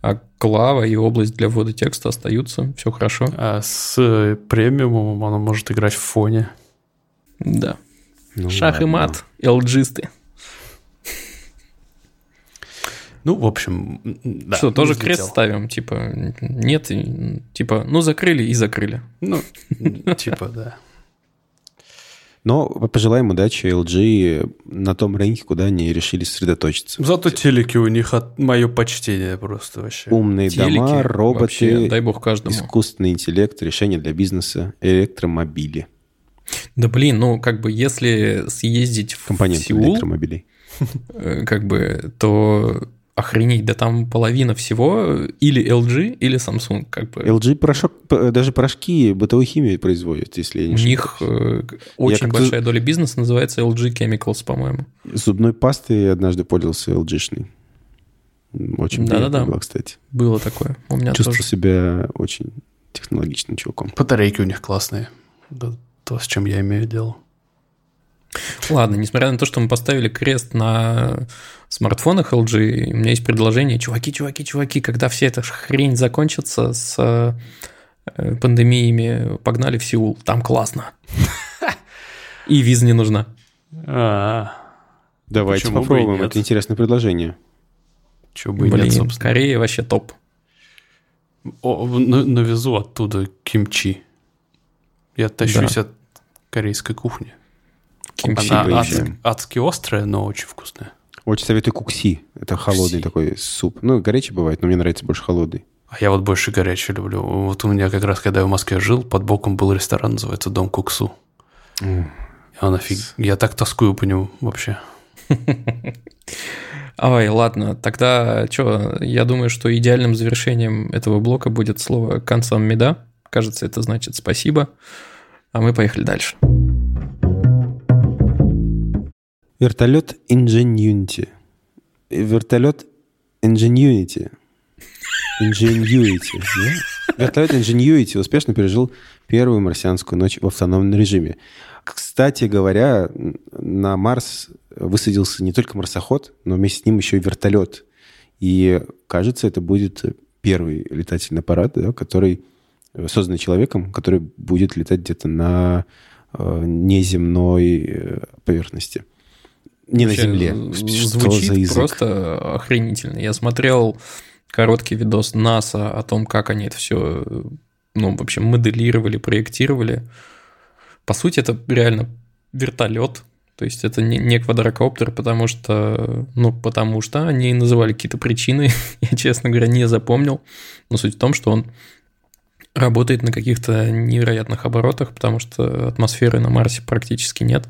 A: А клава и область для ввода текста остаются, все хорошо.
B: А с премиумом оно может играть в фоне.
A: Да. Ну, Шах ладно. и мат, LG-сты.
B: Ну, в общем,
A: да. Что, тоже крест ставим? Типа, нет, типа, ну, закрыли и закрыли.
B: Ну, типа, да.
C: Но пожелаем удачи LG на том рынке, куда они решили сосредоточиться.
B: Зато телеки у них от мое почтение просто вообще.
C: Умные телеки, дома, роботы, вообще,
A: дай бог каждому.
C: искусственный интеллект, решения для бизнеса, электромобили.
A: Да блин, ну как бы если съездить
C: Компоненты
A: в Сеул,
C: электромобилей.
A: Э, как бы, то охренеть, да там половина всего или LG, или Samsung, как бы.
C: LG порошок, даже порошки бытовой химии производят, если я не
A: У них э, очень я большая доля бизнеса называется LG Chemicals, по-моему.
C: Зубной пастой однажды пользовался LG-шный. Очень да, приятно да, да. было, кстати.
A: Было такое. У меня
C: Чувствовал
A: тоже.
C: себя очень технологичным чуваком.
B: Батарейки у них классные. Да, то, с чем я имею дело.
A: Ладно, несмотря на то, что мы поставили крест на смартфонах LG, у меня есть предложение, чуваки, чуваки, чуваки, когда вся эта хрень закончится с э, пандемиями, погнали в Сеул, там классно. И виза не нужна.
C: А. Давайте попробуем, это интересное предложение.
A: Чего бы Блин, нет, собственно. Корея вообще топ.
B: О, навезу оттуда кимчи. Я тащусь от корейской кухни. Кимчи Она адски, адски острая, но очень вкусная.
C: Очень советую кукси. Это холодный кукси. такой суп. Ну, горячий бывает, но мне нравится больше холодный.
B: А я вот больше горячий люблю. Вот у меня как раз, когда я в Москве жил, под боком был ресторан, называется Дом Куксу. Mm. Он офиг... Я так тоскую по нему вообще.
A: Ой, ладно, тогда что, я думаю, что идеальным завершением этого блока будет слово концом меда. Кажется, это значит спасибо. А мы поехали дальше.
C: Вертолет Ingenuity. Вертолет Ingenuity. Ingenuity. Да? Вертолет Ingenuity успешно пережил первую марсианскую ночь в автономном режиме. Кстати говоря, на Марс высадился не только марсоход, но вместе с ним еще и вертолет. И кажется, это будет первый летательный аппарат, да, который созданный человеком, который будет летать где-то на э, неземной э, поверхности. Не на Земле.
A: Звучит просто охренительно. Я смотрел короткий видос НАСА о том, как они это все, ну, в общем, моделировали, проектировали. По сути, это реально вертолет. То есть это не, не квадрокоптер, потому что, ну, потому что они называли какие-то причины. Я, честно говоря, не запомнил. Но суть в том, что он работает на каких-то невероятных оборотах, потому что атмосферы на Марсе практически нет.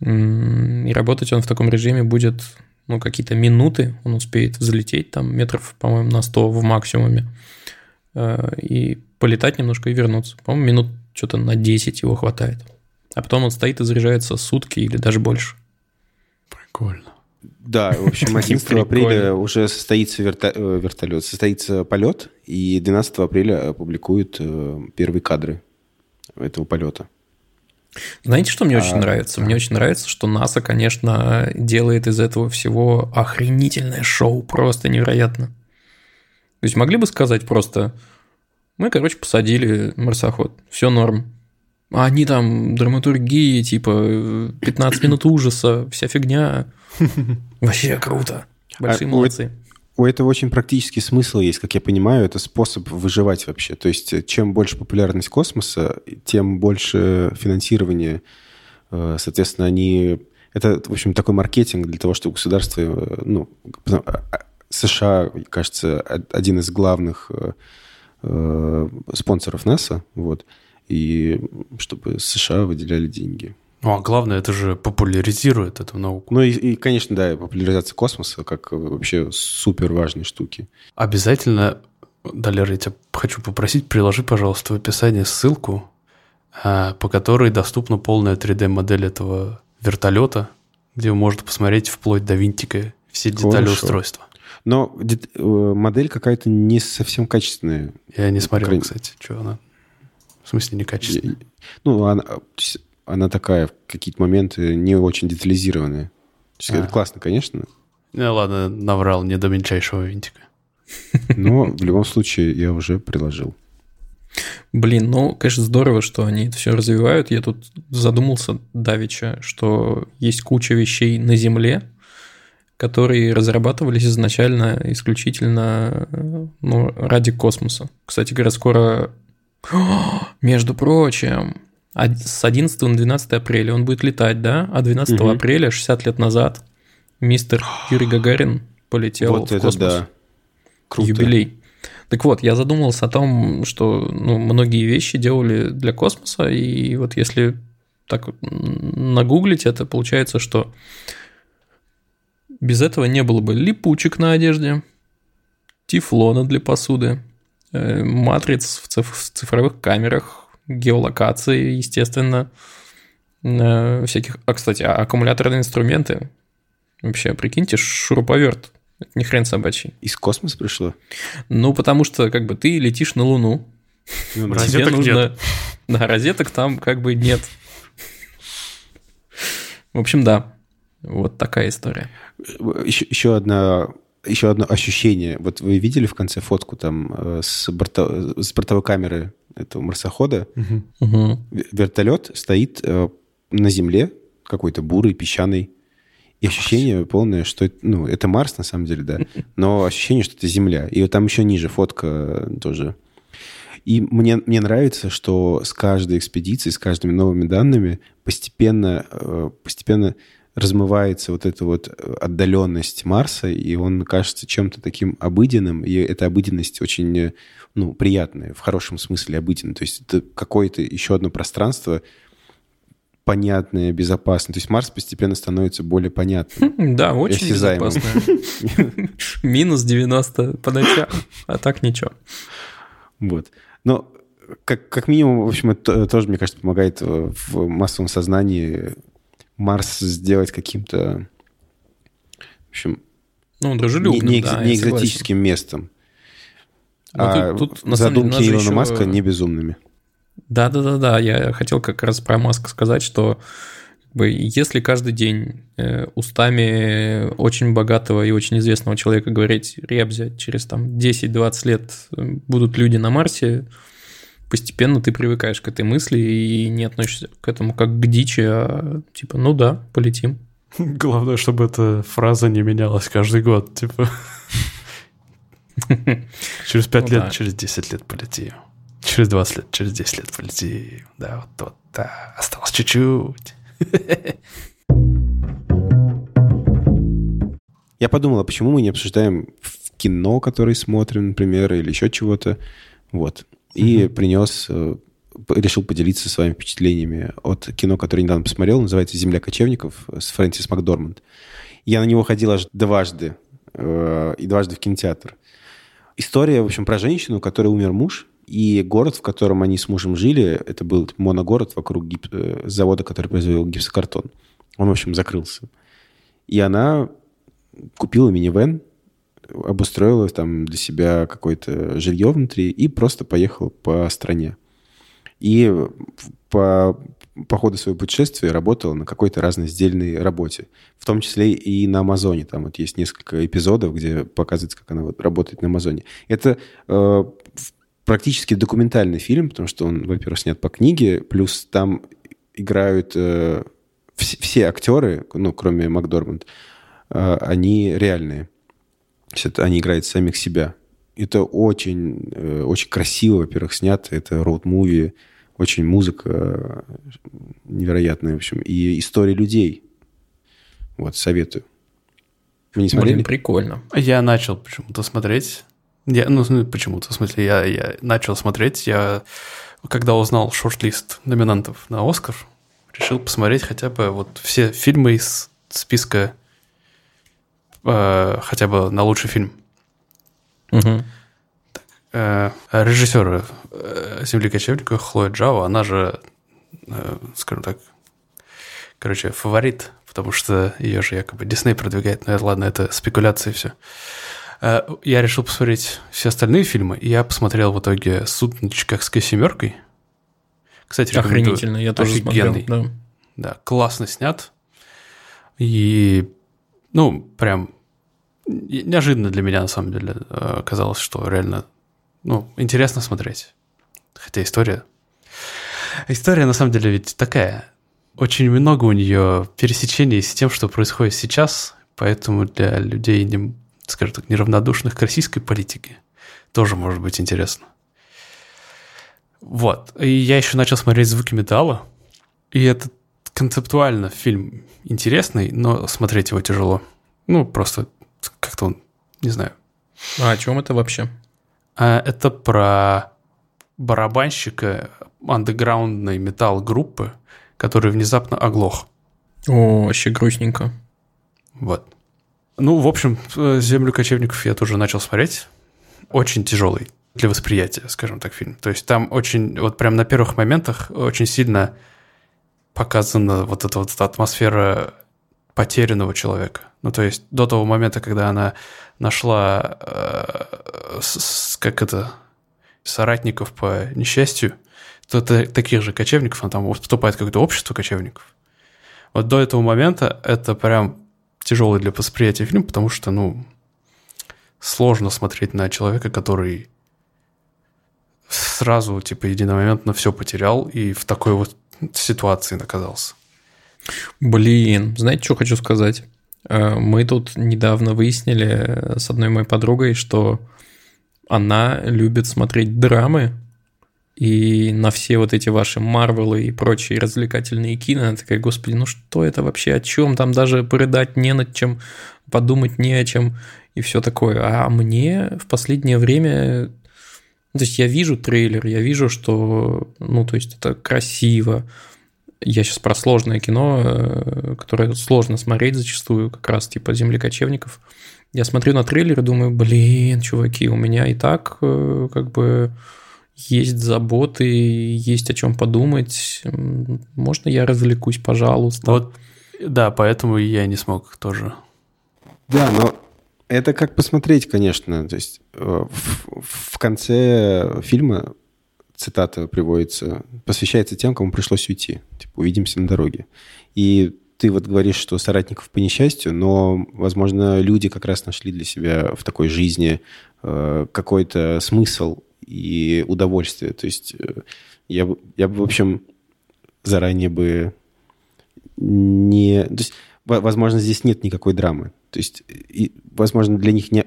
A: И работать он в таком режиме будет ну, какие-то минуты, он успеет взлететь там метров, по-моему, на 100 в максимуме, э, и полетать немножко и вернуться. По-моему, минут что-то на 10 его хватает. А потом он стоит и заряжается сутки или даже больше.
B: Прикольно.
C: Да, в общем, 11 апреля уже состоится верта... Э, вертолет, состоится полет, и 12 апреля опубликуют э, первые кадры этого полета.
A: Знаете, что мне а, очень нравится? Мне очень нравится, что НАСА, конечно, делает из этого всего охренительное шоу, просто невероятно. То есть могли бы сказать просто, мы, короче, посадили марсоход, все норм. А они там драматургии, типа 15 минут ужаса, вся фигня. Вообще круто. Большие а, молодцы
C: у этого очень практический смысл есть, как я понимаю, это способ выживать вообще. То есть э, чем больше популярность космоса, тем больше финансирования. Э, соответственно, они... Это, в общем, такой маркетинг для того, чтобы государство... Э, ну, а, а, США, кажется, один из главных спонсоров НАСА, вот, и чтобы США выделяли деньги.
B: Ну, а главное, это же популяризирует эту науку.
C: Ну и, и конечно, да, популяризация космоса как вообще супер важной штуки.
B: Обязательно, Далер, я тебя хочу попросить, приложи, пожалуйста, в описании ссылку, а, по которой доступна полная 3D-модель этого вертолета, где вы можете посмотреть вплоть до винтика все детали Хорошо. устройства.
C: Но э, модель какая-то не совсем качественная.
B: Я не смотрел, крайне... кстати, что она. В смысле, некачественная?
C: Ну, она, она такая в какие-то моменты не очень детализированная. А. Это классно, конечно.
B: Ну, ладно, наврал не до мельчайшего винтика.
C: Но в любом случае я уже приложил.
A: Блин, ну, конечно, здорово, что они это все развивают. Я тут задумался давеча, что есть куча вещей на Земле, которые разрабатывались изначально исключительно ну, ради космоса. Кстати говоря, скоро, О, между прочим, с 11 на 12 апреля он будет летать, да? А 12 угу. апреля, 60 лет назад, мистер Юрий Гагарин полетел вот в космос. Да. Круто. Юбилей. Так вот, я задумался о том, что ну, многие вещи делали для космоса, и вот если так нагуглить это, получается, что без этого не было бы липучек на одежде, тефлона для посуды, э, матриц в цифровых камерах, геолокации, естественно, э, всяких... А, кстати, а аккумуляторные инструменты, вообще, прикиньте, шуруповерт, это не хрен собачий.
C: Из космоса пришло?
A: Ну, потому что, как бы, ты летишь на Луну, ну, тебе нужно... Нет. Да, розеток там как бы нет. В общем, да. Вот такая история.
C: Еще, еще одна еще одно ощущение. Вот вы видели в конце фотку там э, с, борта, с бортовой камеры этого марсохода? Угу. Вертолет стоит э, на земле, какой-то бурый, песчаный. И ощущение полное, что ну, это Марс на самом деле, да. Но ощущение, что это Земля. И вот там еще ниже фотка тоже. И мне, мне нравится, что с каждой экспедицией, с каждыми новыми данными постепенно, э, постепенно размывается вот эта вот отдаленность Марса, и он кажется чем-то таким обыденным, и эта обыденность очень, ну, приятная, в хорошем смысле обыденная. То есть это какое-то еще одно пространство, понятное, безопасное. То есть Марс постепенно становится более понятным.
A: Да, очень безопасно. Минус 90 по ночам, а так ничего.
C: Вот. Но как, как минимум, в общем, это тоже, мне кажется, помогает в массовом сознании Марс сделать каким-то, в общем,
A: ну, дружелюбным,
C: не, не, да, не экзотическим местом. Но ну, а тут, тут, на задумки Илона еще... Маска не безумными.
A: Да-да-да-да, я хотел как раз про Маска сказать, что если каждый день э, устами очень богатого и очень известного человека говорить, ребзя, через там 10-20 лет э, будут люди на Марсе, постепенно ты привыкаешь к этой мысли и не относишься к этому как к дичи, а типа, ну да, полетим.
B: Главное, чтобы эта фраза не менялась каждый год, типа. Через 5 ну лет, через 10 лет полетим. Через 20 лет, через 10 лет полетим. Да, вот, вот, да, осталось чуть-чуть.
C: Я подумал, а почему мы не обсуждаем кино, которое смотрим, например, или еще чего-то. Вот и принес, э, решил поделиться своими впечатлениями от кино, которое недавно посмотрел, называется «Земля кочевников» с Фрэнсис Макдорманд. Я на него ходил аж дважды, э, и дважды в кинотеатр. История, в общем, про женщину, у которой умер муж, и город, в котором они с мужем жили, это был моногород вокруг гип... Э, завода, который производил гипсокартон. Он, в общем, закрылся. И она купила минивэн, обустроила там для себя какое-то жилье внутри и просто поехала по стране. И по, по ходу своего путешествия работала на какой-то разной сдельной работе. В том числе и на Амазоне. Там вот есть несколько эпизодов, где показывается, как она вот работает на Амазоне. Это э, практически документальный фильм, потому что он, во-первых, снят по книге, плюс там играют э, все, все актеры, ну, кроме Макдорманд, э, они реальные это они играют самих себя. Это очень, э, очень красиво, во-первых, снято. Это роуд-муви, очень музыка э, невероятная, в общем. И история людей. Вот, советую.
A: Вы не смотрели? Блин, прикольно.
B: Я начал почему-то смотреть. Я, ну, почему-то, в смысле, я, я начал смотреть. Я, когда узнал шорт-лист номинантов на Оскар, решил посмотреть хотя бы вот все фильмы из списка э, хотя бы на лучший фильм. Угу. э, режиссер э, «Земли кочевника» Хлоя Джао, она же, э, скажем так, короче, фаворит, потому что ее же якобы Дисней продвигает. Ну, ладно, это спекуляции все. Э, я решил посмотреть все остальные фильмы, и я посмотрел в итоге «Суд над Чикагской семеркой».
A: Кстати, Охренительно, я тоже офигенный. смотрел.
B: Да. да, классно снят. И, ну, прям неожиданно для меня, на самом деле, э, казалось, что реально, ну, интересно смотреть. Хотя история... История, на самом деле, ведь такая. Очень много у нее пересечений с тем, что происходит сейчас, поэтому для людей, не, скажем так, неравнодушных к российской политике тоже может быть интересно. Вот. И я еще начал смотреть «Звуки металла», и это концептуально фильм интересный, но смотреть его тяжело. Ну, просто как-то он, не знаю.
A: А о чем это вообще?
B: А, это про барабанщика андеграундной металл-группы, который внезапно оглох.
A: О, вообще грустненько.
B: Вот. Ну, в общем, «Землю кочевников» я тоже начал смотреть. Очень тяжелый для восприятия, скажем так, фильм. То есть там очень, вот прям на первых моментах очень сильно показана вот эта вот атмосфера потерянного человека. Ну, то есть до того момента, когда она нашла, э, с, как это, соратников по несчастью, то это таких же кочевников, она там вступает в какое-то общество кочевников. Вот до этого момента это прям тяжелый для восприятия фильм, потому что, ну, сложно смотреть на человека, который сразу, типа, единомоментно все потерял и в такой вот ситуации оказался.
A: Блин, знаете, что хочу сказать? Э, мы тут недавно выяснили с одной моей подругой, что она любит смотреть драмы, и на все вот эти ваши Марвелы и прочие развлекательные кино, она такая, господи, ну что это вообще, о чем? Там даже порыдать не над чем, подумать не о чем и все такое. А мне в последнее время то есть я вижу трейлер, я вижу, что, ну, то есть это красиво. Я сейчас про сложное кино, э, которое сложно смотреть зачастую, как раз типа «Земли кочевников». Я смотрю на трейлер и думаю, блин, чуваки, у меня и так э, как бы есть заботы, есть о чем подумать. Можно я развлекусь, пожалуйста?
B: Вот, да, поэтому я не смог тоже.
C: Да, но это как посмотреть, конечно. То есть э, в, в конце фильма цитата приводится, посвящается тем, кому пришлось уйти. Типа, увидимся на дороге. И ты вот говоришь, что соратников по несчастью, но, возможно, люди как раз нашли для себя в такой жизни э, какой-то смысл и удовольствие. То есть э, я, я бы, в общем, заранее бы не... То есть, возможно, здесь нет никакой драмы. То есть, и, возможно, для них не...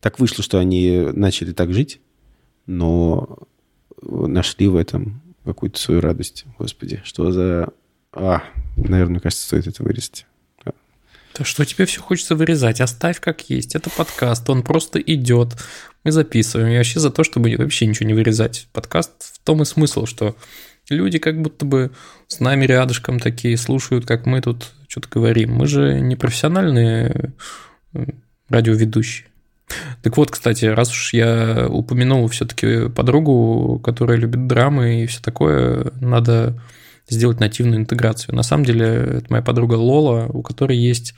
C: так вышло, что они начали так жить, но нашли в этом какую-то свою радость. Господи, что за... А, наверное, кажется, стоит это вырезать.
A: Да что тебе все хочется вырезать? Оставь как есть. Это подкаст, он просто идет. Мы записываем. Я вообще за то, чтобы вообще ничего не вырезать. Подкаст в том и смысл, что люди как будто бы с нами рядышком такие слушают, как мы тут что-то говорим. Мы же не профессиональные э, радиоведущие. Так вот, кстати, раз уж я упомянул все-таки подругу, которая любит драмы и все такое, надо сделать нативную интеграцию. На самом деле, это моя подруга Лола, у которой есть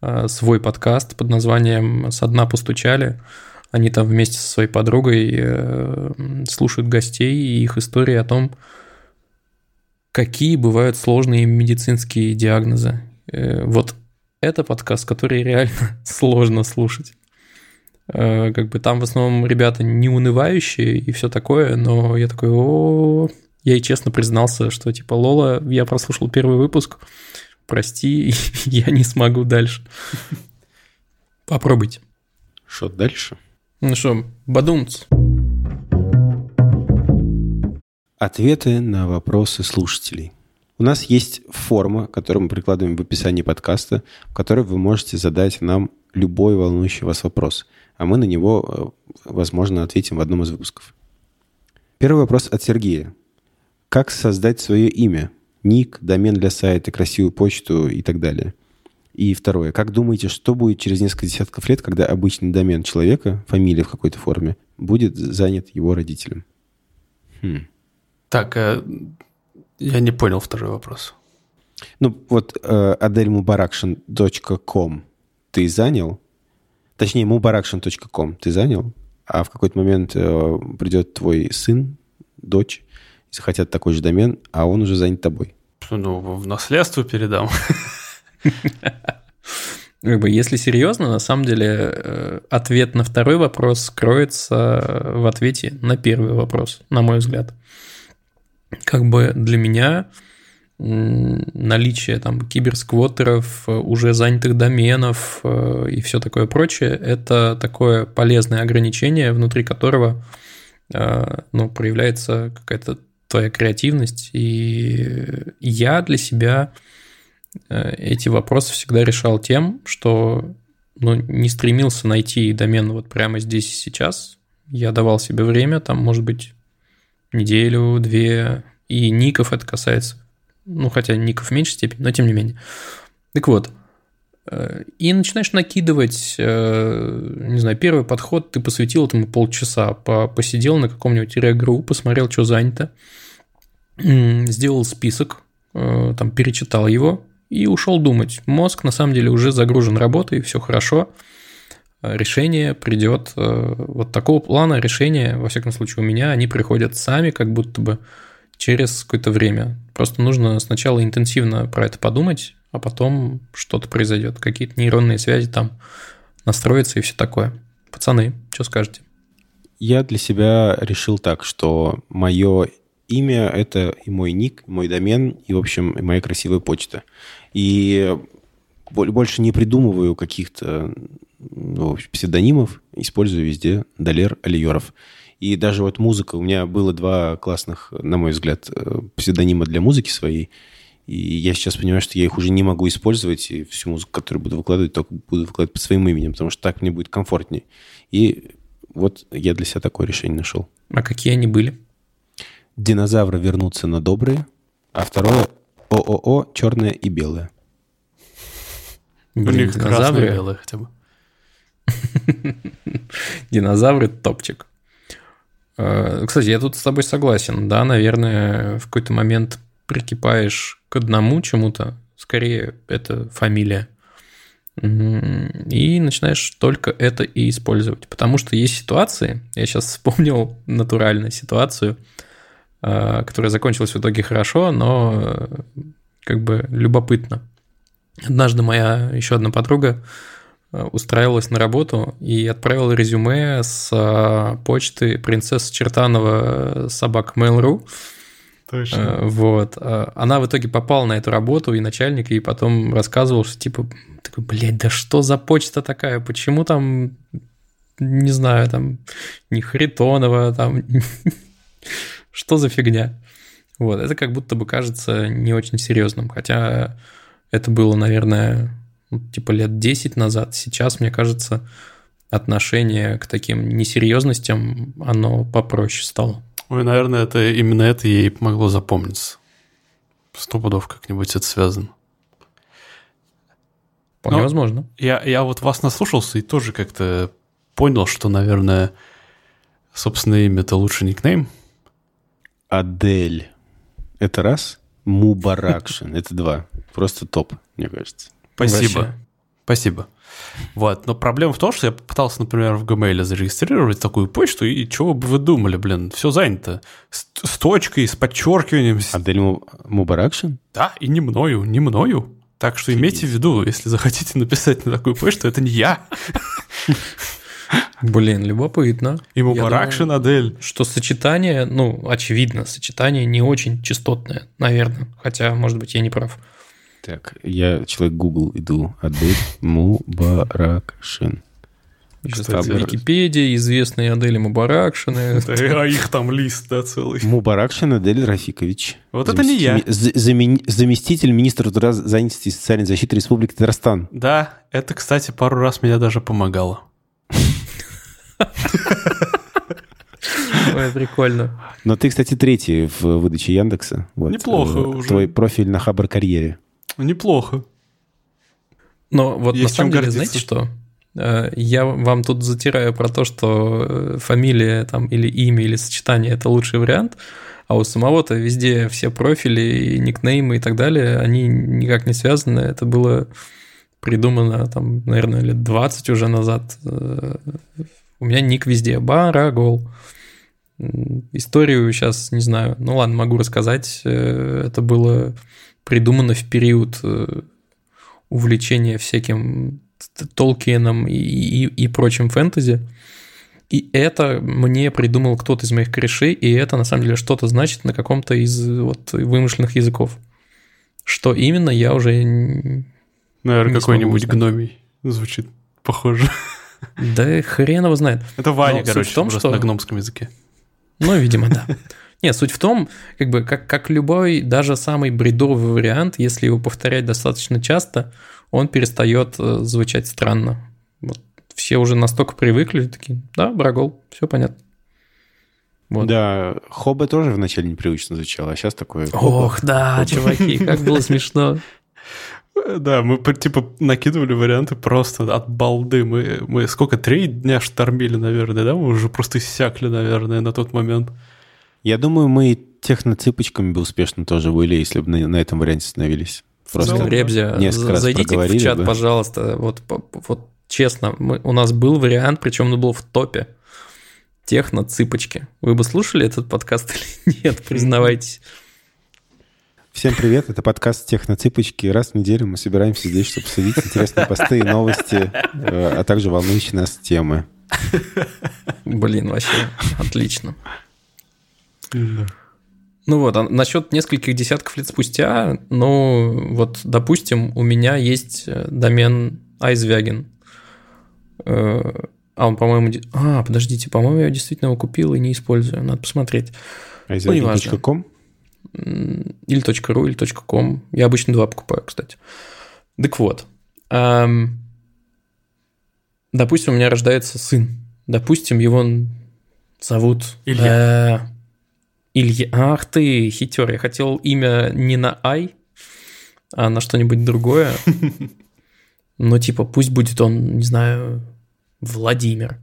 A: э, свой подкаст под названием «Со дна постучали». Они там вместе со своей подругой э, слушают гостей и их истории о том, какие бывают сложные медицинские диагнозы. Э, вот это подкаст, который реально сложно слушать. Как бы там в основном ребята не унывающие и все такое, но я такой, о, я и честно признался, что типа Лола, я прослушал первый выпуск, прости, я не смогу дальше. Попробуйте.
C: Что дальше?
A: Ну что, бадумц.
C: Ответы на вопросы слушателей. У нас есть форма, которую мы прикладываем в описании подкаста, в которой вы можете задать нам любой волнующий вас вопрос, а мы на него, э, возможно, ответим в одном из выпусков. Первый вопрос от Сергея. Как создать свое имя? Ник, домен для сайта, красивую почту и так далее. И второе. Как думаете, что будет через несколько десятков лет, когда обычный домен человека, фамилия в какой-то форме, будет занят его родителем?
B: Хм. Так, э, я не понял второй вопрос.
C: Ну, вот э, adelmubarakшин.com ты занял? Точнее, mubarakшин.com ты занял? А в какой-то момент э, придет твой сын, дочь, и захотят такой же домен, а он уже занят тобой.
B: Ну, в наследство передам.
A: Как бы, если серьезно, на самом деле э, ответ на второй вопрос кроется в ответе на первый вопрос, на мой взгляд. Как бы для меня наличие там киберсквоттеров, уже занятых доменов э, и все такое прочее, это такое полезное ограничение, внутри которого э, ну, проявляется какая-то твоя креативность. И я для себя э, эти вопросы всегда решал тем, что ну, не стремился найти домен вот прямо здесь и сейчас. Я давал себе время, там, может быть, неделю, две, и ников это касается ну, хотя ников в меньшей степени, но тем не менее. Так вот, э, и начинаешь накидывать, э, не знаю, первый подход, ты посвятил этому полчаса, посидел на каком-нибудь регру, посмотрел, что занято, сделал список, э, там, перечитал его и ушел думать. Мозг, на самом деле, уже загружен работой, все хорошо, решение придет вот такого плана решения, во всяком случае у меня, они приходят сами, как будто бы через какое-то время. Просто нужно сначала интенсивно про это подумать, а потом что-то произойдет. Какие-то нейронные связи там настроятся и все такое. Пацаны, что скажете?
C: Я для себя решил так, что мое имя — это и мой ник, и мой домен, и, в общем, и моя красивая почта. И больше не придумываю каких-то ну, псевдонимов, использую везде Далер Алиеров. И даже вот музыка. У меня было два классных, на мой взгляд, э, псевдонима для музыки своей. И я сейчас понимаю, что я их уже не могу использовать, и всю музыку, которую буду выкладывать, только буду выкладывать под своим именем, потому что так мне будет комфортнее. И вот я для себя такое решение нашел.
A: А какие они были?
C: Динозавры вернутся на добрые, а второе ООО черное и белое.
B: Блин, У них динозавры белое хотя бы.
A: Динозавры топчик. Э, кстати, я тут с тобой согласен. Да, наверное, в какой-то момент прикипаешь к одному чему-то, скорее это фамилия, и начинаешь только это и использовать. Потому что есть ситуации, я сейчас вспомнил натуральную ситуацию, э, которая закончилась в итоге хорошо, но э, как бы любопытно. Однажды моя еще одна подруга Э, устраивалась на работу и отправила резюме с э, почты принцессы Чертанова собак Mail.ru. Точно. Э, вот. Она в итоге попала на эту работу, и начальник ей потом рассказывал, что типа, такой, блядь, да что за почта такая? Почему там, не знаю, там, не Харитонова, там, что за фигня? Вот, это как будто бы кажется не очень серьезным, хотя это было, наверное, ну, типа лет 10 назад. Сейчас, мне кажется, отношение к таким несерьезностям, оно попроще стало.
B: Ой, наверное, это именно это ей помогло запомниться. Сто пудов как-нибудь это связано.
A: Вполне Но возможно.
B: Я, я вот вас наслушался и тоже как-то понял, что, наверное, собственное имя это лучше никнейм.
C: Адель. Это раз. Мубаракшин. Это два. Просто топ, мне кажется.
B: Спасибо. Вообще. Спасибо. Вот. Но проблема в том, что я пытался, например, в Gmail зарегистрировать такую почту, и чего бы вы думали, блин, все занято. С, с точкой, с подчеркиванием.
C: Адель Мубаракшин?
B: Да, и не мною, не мною. Так что имейте в виду, если захотите написать на такую почту, это не я.
A: Блин, любопытно.
B: И Мубаракшин Адель.
A: Что сочетание, ну, очевидно, сочетание не очень частотное, наверное. Хотя, может быть, я не прав.
C: Так, я человек Google иду. Адель Мубаракшин.
A: Кстати, Википедия, известные Адели Мубаракшины.
B: А их там лист, да, целый.
C: Мубаракшин Адель Рафикович.
B: Вот это не я.
C: Заместитель министра труда, занятости и социальной защиты Республики Татарстан.
B: Да, это, кстати, пару раз меня даже помогало.
A: Ой, прикольно.
C: Но ты, кстати, третий в выдаче Яндекса.
B: Вот, Неплохо э, уже.
C: Твой профиль на Хабр карьере.
B: Неплохо.
A: Но вот Есть на самом деле, знаете что? Э, я вам тут затираю про то, что э, фамилия там или имя или сочетание – это лучший вариант. а у самого-то везде все профили, никнеймы и так далее, они никак не связаны. Это было придумано, там, наверное, лет 20 уже назад. У меня ник везде. Барагол. Историю сейчас не знаю. Ну ладно, могу рассказать. Э, это было придумано в период э, увлечения всяким Толкиеном и, и, и прочим фэнтези. И это мне придумал кто-то из моих корешей, и это на самом деле что-то значит на каком-то из вот вымышленных языков. Что именно, я уже
B: Наверное, какой-нибудь гномий звучит похоже.
A: Да хрен его знает.
B: Это Ваня, Но короче, в том, что... на гномском языке.
A: Ну, видимо, да. Нет, суть в том, как бы, как, как любой, даже самый бредовый вариант, если его повторять достаточно часто, он перестает э, звучать странно. Вот все уже настолько привыкли, такие, да, Брагол, все понятно.
C: Вот. Да, Хоба тоже вначале непривычно звучало, а сейчас такое...
A: Ох, да, чуваки, как было смешно.
B: Да, мы типа накидывали варианты просто от балды. Мы, мы сколько, три дня штормили, наверное, да? Мы уже просто иссякли, наверное, на тот момент.
C: Я думаю, мы техноцыпочками бы успешно тоже были, если бы на, на этом варианте остановились.
A: Просто ну, Ребзя, несколько раз зайдите в чат, бы. пожалуйста. Вот, вот честно, мы, у нас был вариант, причем он был в топе. Техно-цыпочки. Вы бы слушали этот подкаст или нет, признавайтесь.
C: Всем привет, это подкаст «Техноцыпочки». Раз в неделю мы собираемся здесь, чтобы следить интересные посты и новости, э, а также волнующие нас темы.
A: Блин, вообще отлично. Ну вот, а насчет нескольких десятков лет спустя, ну вот, допустим, у меня есть э, домен Айзвяген. Э, а он, по-моему... А, подождите, по-моему, я действительно его купил и не использую. Надо посмотреть.
C: Айзвяген.ком?
A: Или .ru, или .com. Я обычно два покупаю, кстати. Так вот. Эм, допустим, у меня рождается сын. Допустим, его зовут...
B: Илья.
A: Э, Илья. Ах ты, хитер. Я хотел имя не на Ай, а на что-нибудь другое. Но типа пусть будет он, не знаю, Владимир.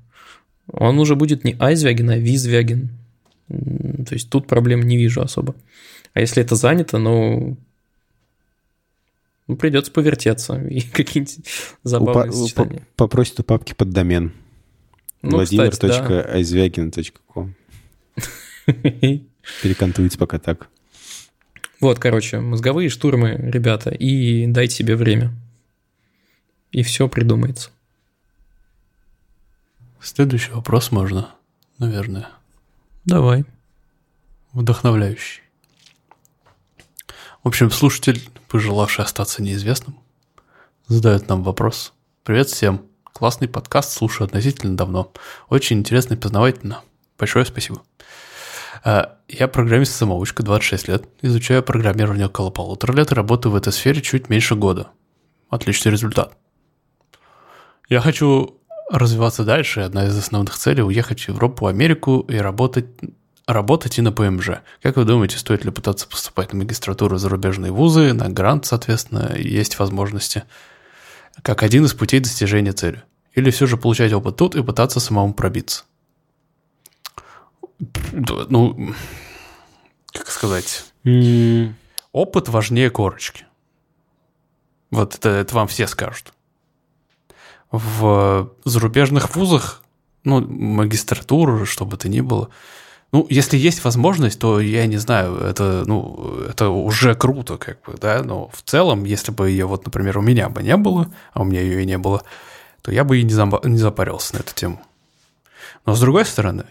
A: Он уже будет не Айзвяген, а Визвяген. То есть тут проблем не вижу особо. А если это занято, ну, ну придется повертеться и какие-нибудь забавные Упа- сочетания.
C: Попросит у папки под домен. Ну, Владимир.айзвягин.ком Перекантуйте пока так.
A: Вот, короче, мозговые штурмы, ребята, и дайте себе время. И все придумается.
B: Следующий вопрос можно, наверное.
A: Давай.
B: Вдохновляющий. В общем, слушатель, пожелавший остаться неизвестным, задает нам вопрос. Привет всем. Классный подкаст, слушаю относительно давно. Очень интересно и познавательно. Большое спасибо. А, я программист-самоучка, 26 лет, изучаю программирование около полутора лет и работаю в этой сфере чуть меньше года. Отличный результат. Я хочу развиваться дальше. Одна из основных целей – уехать в Европу, Америку и работать, работать и на ПМЖ. Как вы думаете, стоит ли пытаться поступать на магистратуру в зарубежные вузы, на грант, соответственно, есть возможности, как один из путей достижения цели? Или все же получать опыт тут и пытаться самому пробиться? Ну, как сказать? Mm. Опыт важнее корочки. Вот это, это вам все скажут в зарубежных вузах, ну, магистратуру, что бы то ни было, ну, если есть возможность, то я не знаю, это, ну, это уже круто, как бы, да, но в целом, если бы ее, вот, например, у меня бы не было, а у меня ее и не было, то я бы и не, не запарился на эту тему. Но с другой стороны,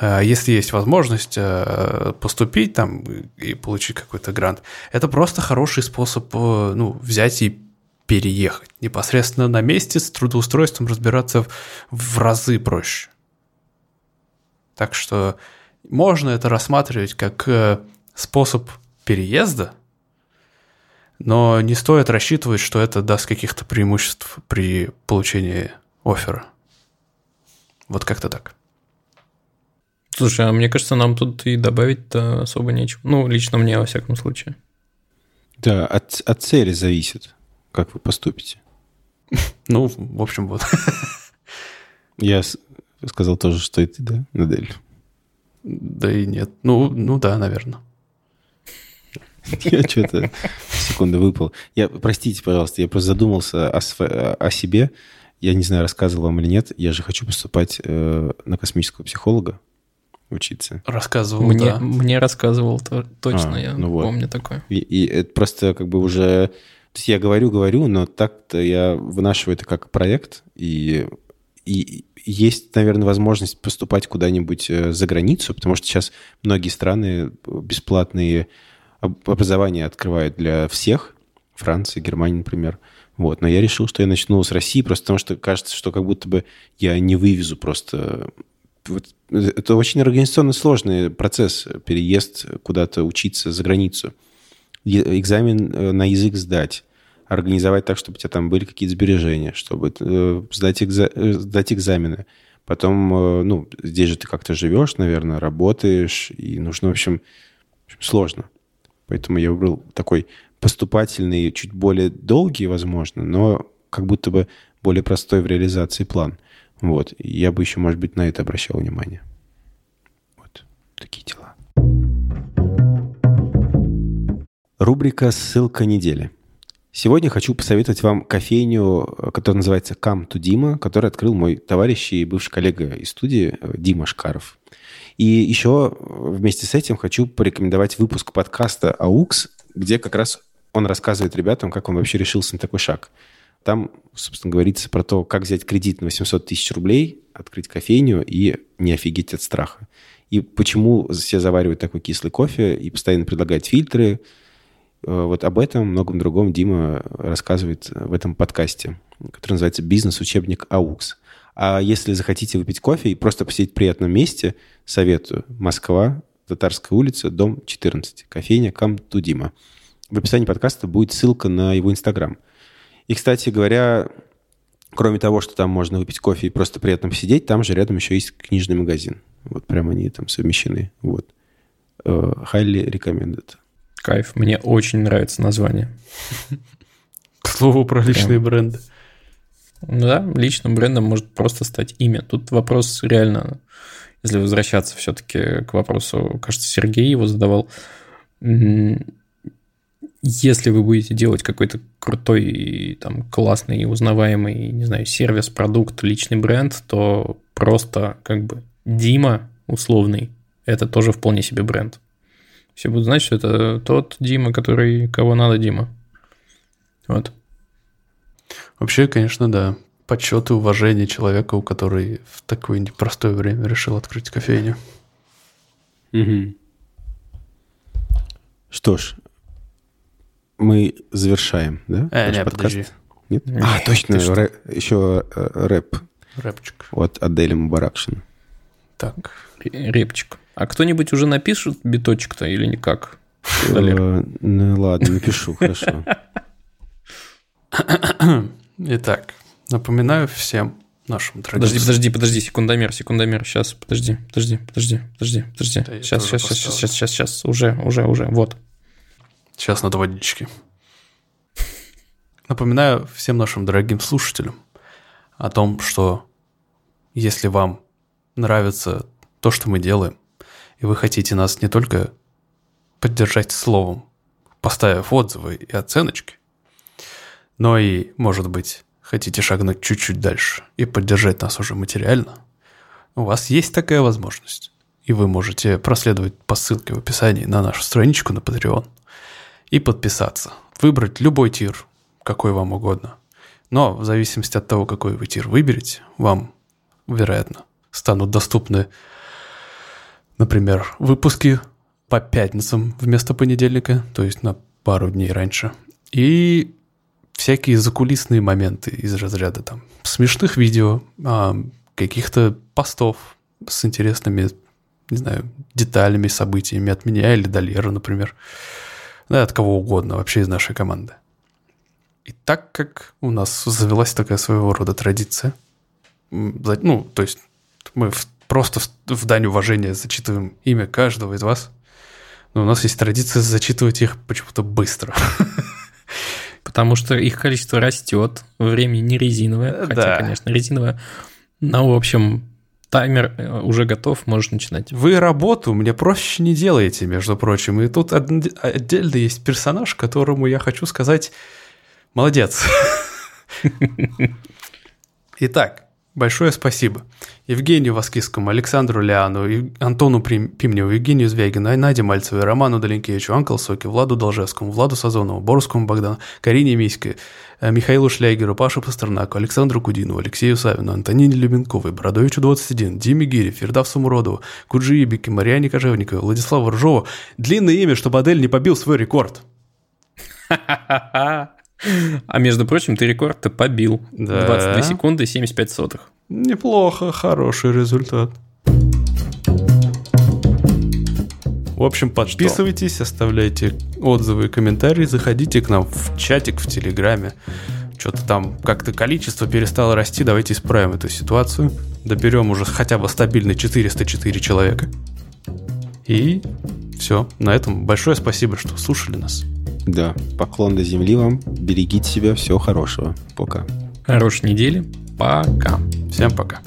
B: э, если есть возможность э, поступить там и получить какой-то грант, это просто хороший способ, э, ну, взять и переехать. Непосредственно на месте с трудоустройством разбираться в разы проще. Так что можно это рассматривать как э, способ переезда, но не стоит рассчитывать, что это даст каких-то преимуществ при получении оффера. Вот как-то так.
A: Слушай, а мне кажется, нам тут и добавить-то особо нечего. Ну, лично мне, во всяком случае.
C: Да, от, от цели зависит. Как вы поступите?
B: Ну, в общем, вот.
C: Я сказал тоже, что и ты, да, Надель?
B: Да и нет. Ну, ну да, наверное.
C: Я что-то секунду выпал. Я, простите, пожалуйста, я просто задумался о, о себе. Я не знаю, рассказывал вам или нет. Я же хочу поступать э, на космического психолога учиться.
B: Рассказывал,
A: мне,
B: да.
A: Мне рассказывал, то, точно, а, я ну вот. помню такое.
C: И, и это просто как бы уже... То есть я говорю, говорю, но так-то я вынашиваю это как проект, и, и есть, наверное, возможность поступать куда-нибудь э, за границу, потому что сейчас многие страны бесплатные образование открывают для всех, Франции, Германии, например. Вот. Но я решил, что я начну с России, просто потому что кажется, что как будто бы я не вывезу просто... Вот, это очень организационно сложный процесс, переезд куда-то учиться за границу. Экзамен э, на язык сдать, организовать так, чтобы у тебя там были какие-то сбережения, чтобы э, сдать, экза... Э, сдать экзамены. Потом, ну, здесь же ты как-то живешь, наверное, работаешь, и нужно, в общем, в общем сложно. Поэтому я выбрал такой поступательный, чуть более долгий, возможно, но как будто бы более простой в реализации план. Вот. И я бы еще, может быть, на это обращал внимание. Вот. Такие дела. Рубрика «Ссылка недели». Сегодня хочу посоветовать вам кофейню, которая называется «Come to Дима», которую открыл мой товарищ и бывший коллега из студии э, Дима Шкаров. И еще вместе с этим хочу порекомендовать выпуск подкаста «Аукс», где как раз он рассказывает ребятам, как он вообще решился на такой шаг. Там, собственно, говорится про то, как взять кредит на 800 тысяч рублей, открыть кофейню и не офигеть от страха. И почему все заваривают такой кислый кофе и постоянно предлагают фильтры. Э, вот об этом, многом другом Дима рассказывает в этом подкасте, который называется «Бизнес-учебник АУКС». А если захотите выпить кофе и просто посидеть в приятном месте, советую. Москва, Татарская улица, дом 14, кофейня Камтудима. В описании подкаста будет ссылка на его Инстаграм. И, кстати говоря, кроме того, что там можно выпить кофе и просто приятно посидеть, там же рядом еще есть книжный магазин. Вот прямо они там совмещены. Вот. Uh, highly recommended.
A: Кайф. Мне очень нравится название.
B: К слову про личные бренды.
A: Да, личным брендом может просто стать имя. Тут вопрос реально, если возвращаться все-таки к вопросу, кажется, Сергей его задавал. Если вы будете делать какой-то крутой, там, классный, узнаваемый, не знаю, сервис, продукт, личный бренд, то просто как бы Дима условный, это тоже вполне себе бренд. Все будут знать, что это тот Дима, который кого надо Дима. Вот.
B: Вообще, конечно, да. Почет и уважение человека, у который в такое непростое время решил открыть кофейню.
C: Угу. Что ж, мы завершаем, да?
B: Э, Наш нет, подкаст? подожди.
C: Нет? нет? А, точно, рэ, еще э, рэп.
B: Рэпчик.
C: От Адели Мубаракшин.
A: Так, репчик. А кто-нибудь уже напишет биточек-то или никак?
C: Э, ну ладно, напишу, хорошо.
B: Итак, напоминаю всем нашим
A: дорогим... Подожди, подожди, подожди, секундомер, секундомер, сейчас, подожди, подожди, подожди, подожди, подожди. Да сейчас, сейчас, сейчас, сейчас, сейчас, сейчас, сейчас, уже, уже, уже, вот.
B: Сейчас надо водички. Напоминаю всем нашим дорогим слушателям о том, что если вам нравится то, что мы делаем, и вы хотите нас не только поддержать словом, поставив отзывы и оценочки, но и, может быть, хотите шагнуть чуть-чуть дальше и поддержать нас уже материально, у вас есть такая возможность. И вы можете проследовать по ссылке в описании на нашу страничку на Patreon и подписаться. Выбрать любой тир, какой вам угодно. Но в зависимости от того, какой вы тир выберете, вам, вероятно, станут доступны, например, выпуски по пятницам вместо понедельника, то есть на пару дней раньше. И всякие закулисные моменты из разряда там смешных видео, а, каких-то постов с интересными, не знаю, деталями, событиями от меня или Далера, например. Да, от кого угодно, вообще из нашей команды. И так как у нас завелась такая своего рода традиция, ну, то есть мы просто в дань уважения зачитываем имя каждого из вас, но у нас есть традиция зачитывать их почему-то быстро.
A: потому что их количество растет, время не резиновое, хотя, да. конечно, резиновое. Но, в общем, Таймер э, уже готов, можешь начинать.
B: Вы работу мне проще не делаете, между прочим. И тут отдельно есть персонаж, которому я хочу сказать молодец. Итак, большое спасибо. Евгению Васкискому, Александру Ляну, Антону Пимневу, Евгению Звягину, Наде Мальцевой, Роману Доленкевичу, Анкл Соки, Владу Должевскому, Владу Сазонову, Борскому Богдану, Карине Миське, э, Михаилу Шлягеру, Пашу Пастернаку, Александру Кудину, Алексею Савину, Антонине Любенковой, Бородовичу 21, Диме Гире, Фердавсу Муродову, Куджи Ибике, Мариане Кожевниковой, Владиславу Ржову. Длинное имя, чтобы Адель не побил свой рекорд.
A: А между прочим, ты рекорд-то побил. Да. 22 секунды 75 сотых.
B: Неплохо, хороший результат. В общем, подписывайтесь, Что? оставляйте отзывы и комментарии, заходите к нам в чатик в Телеграме. Что-то там как-то количество перестало расти, давайте исправим эту ситуацию. Доберем уже хотя бы стабильно 404 человека. И все, на этом большое спасибо, что слушали нас.
C: Да, поклон до земли вам, берегите себя, всего хорошего. Пока.
A: Хорошей недели. Пока.
B: Всем пока.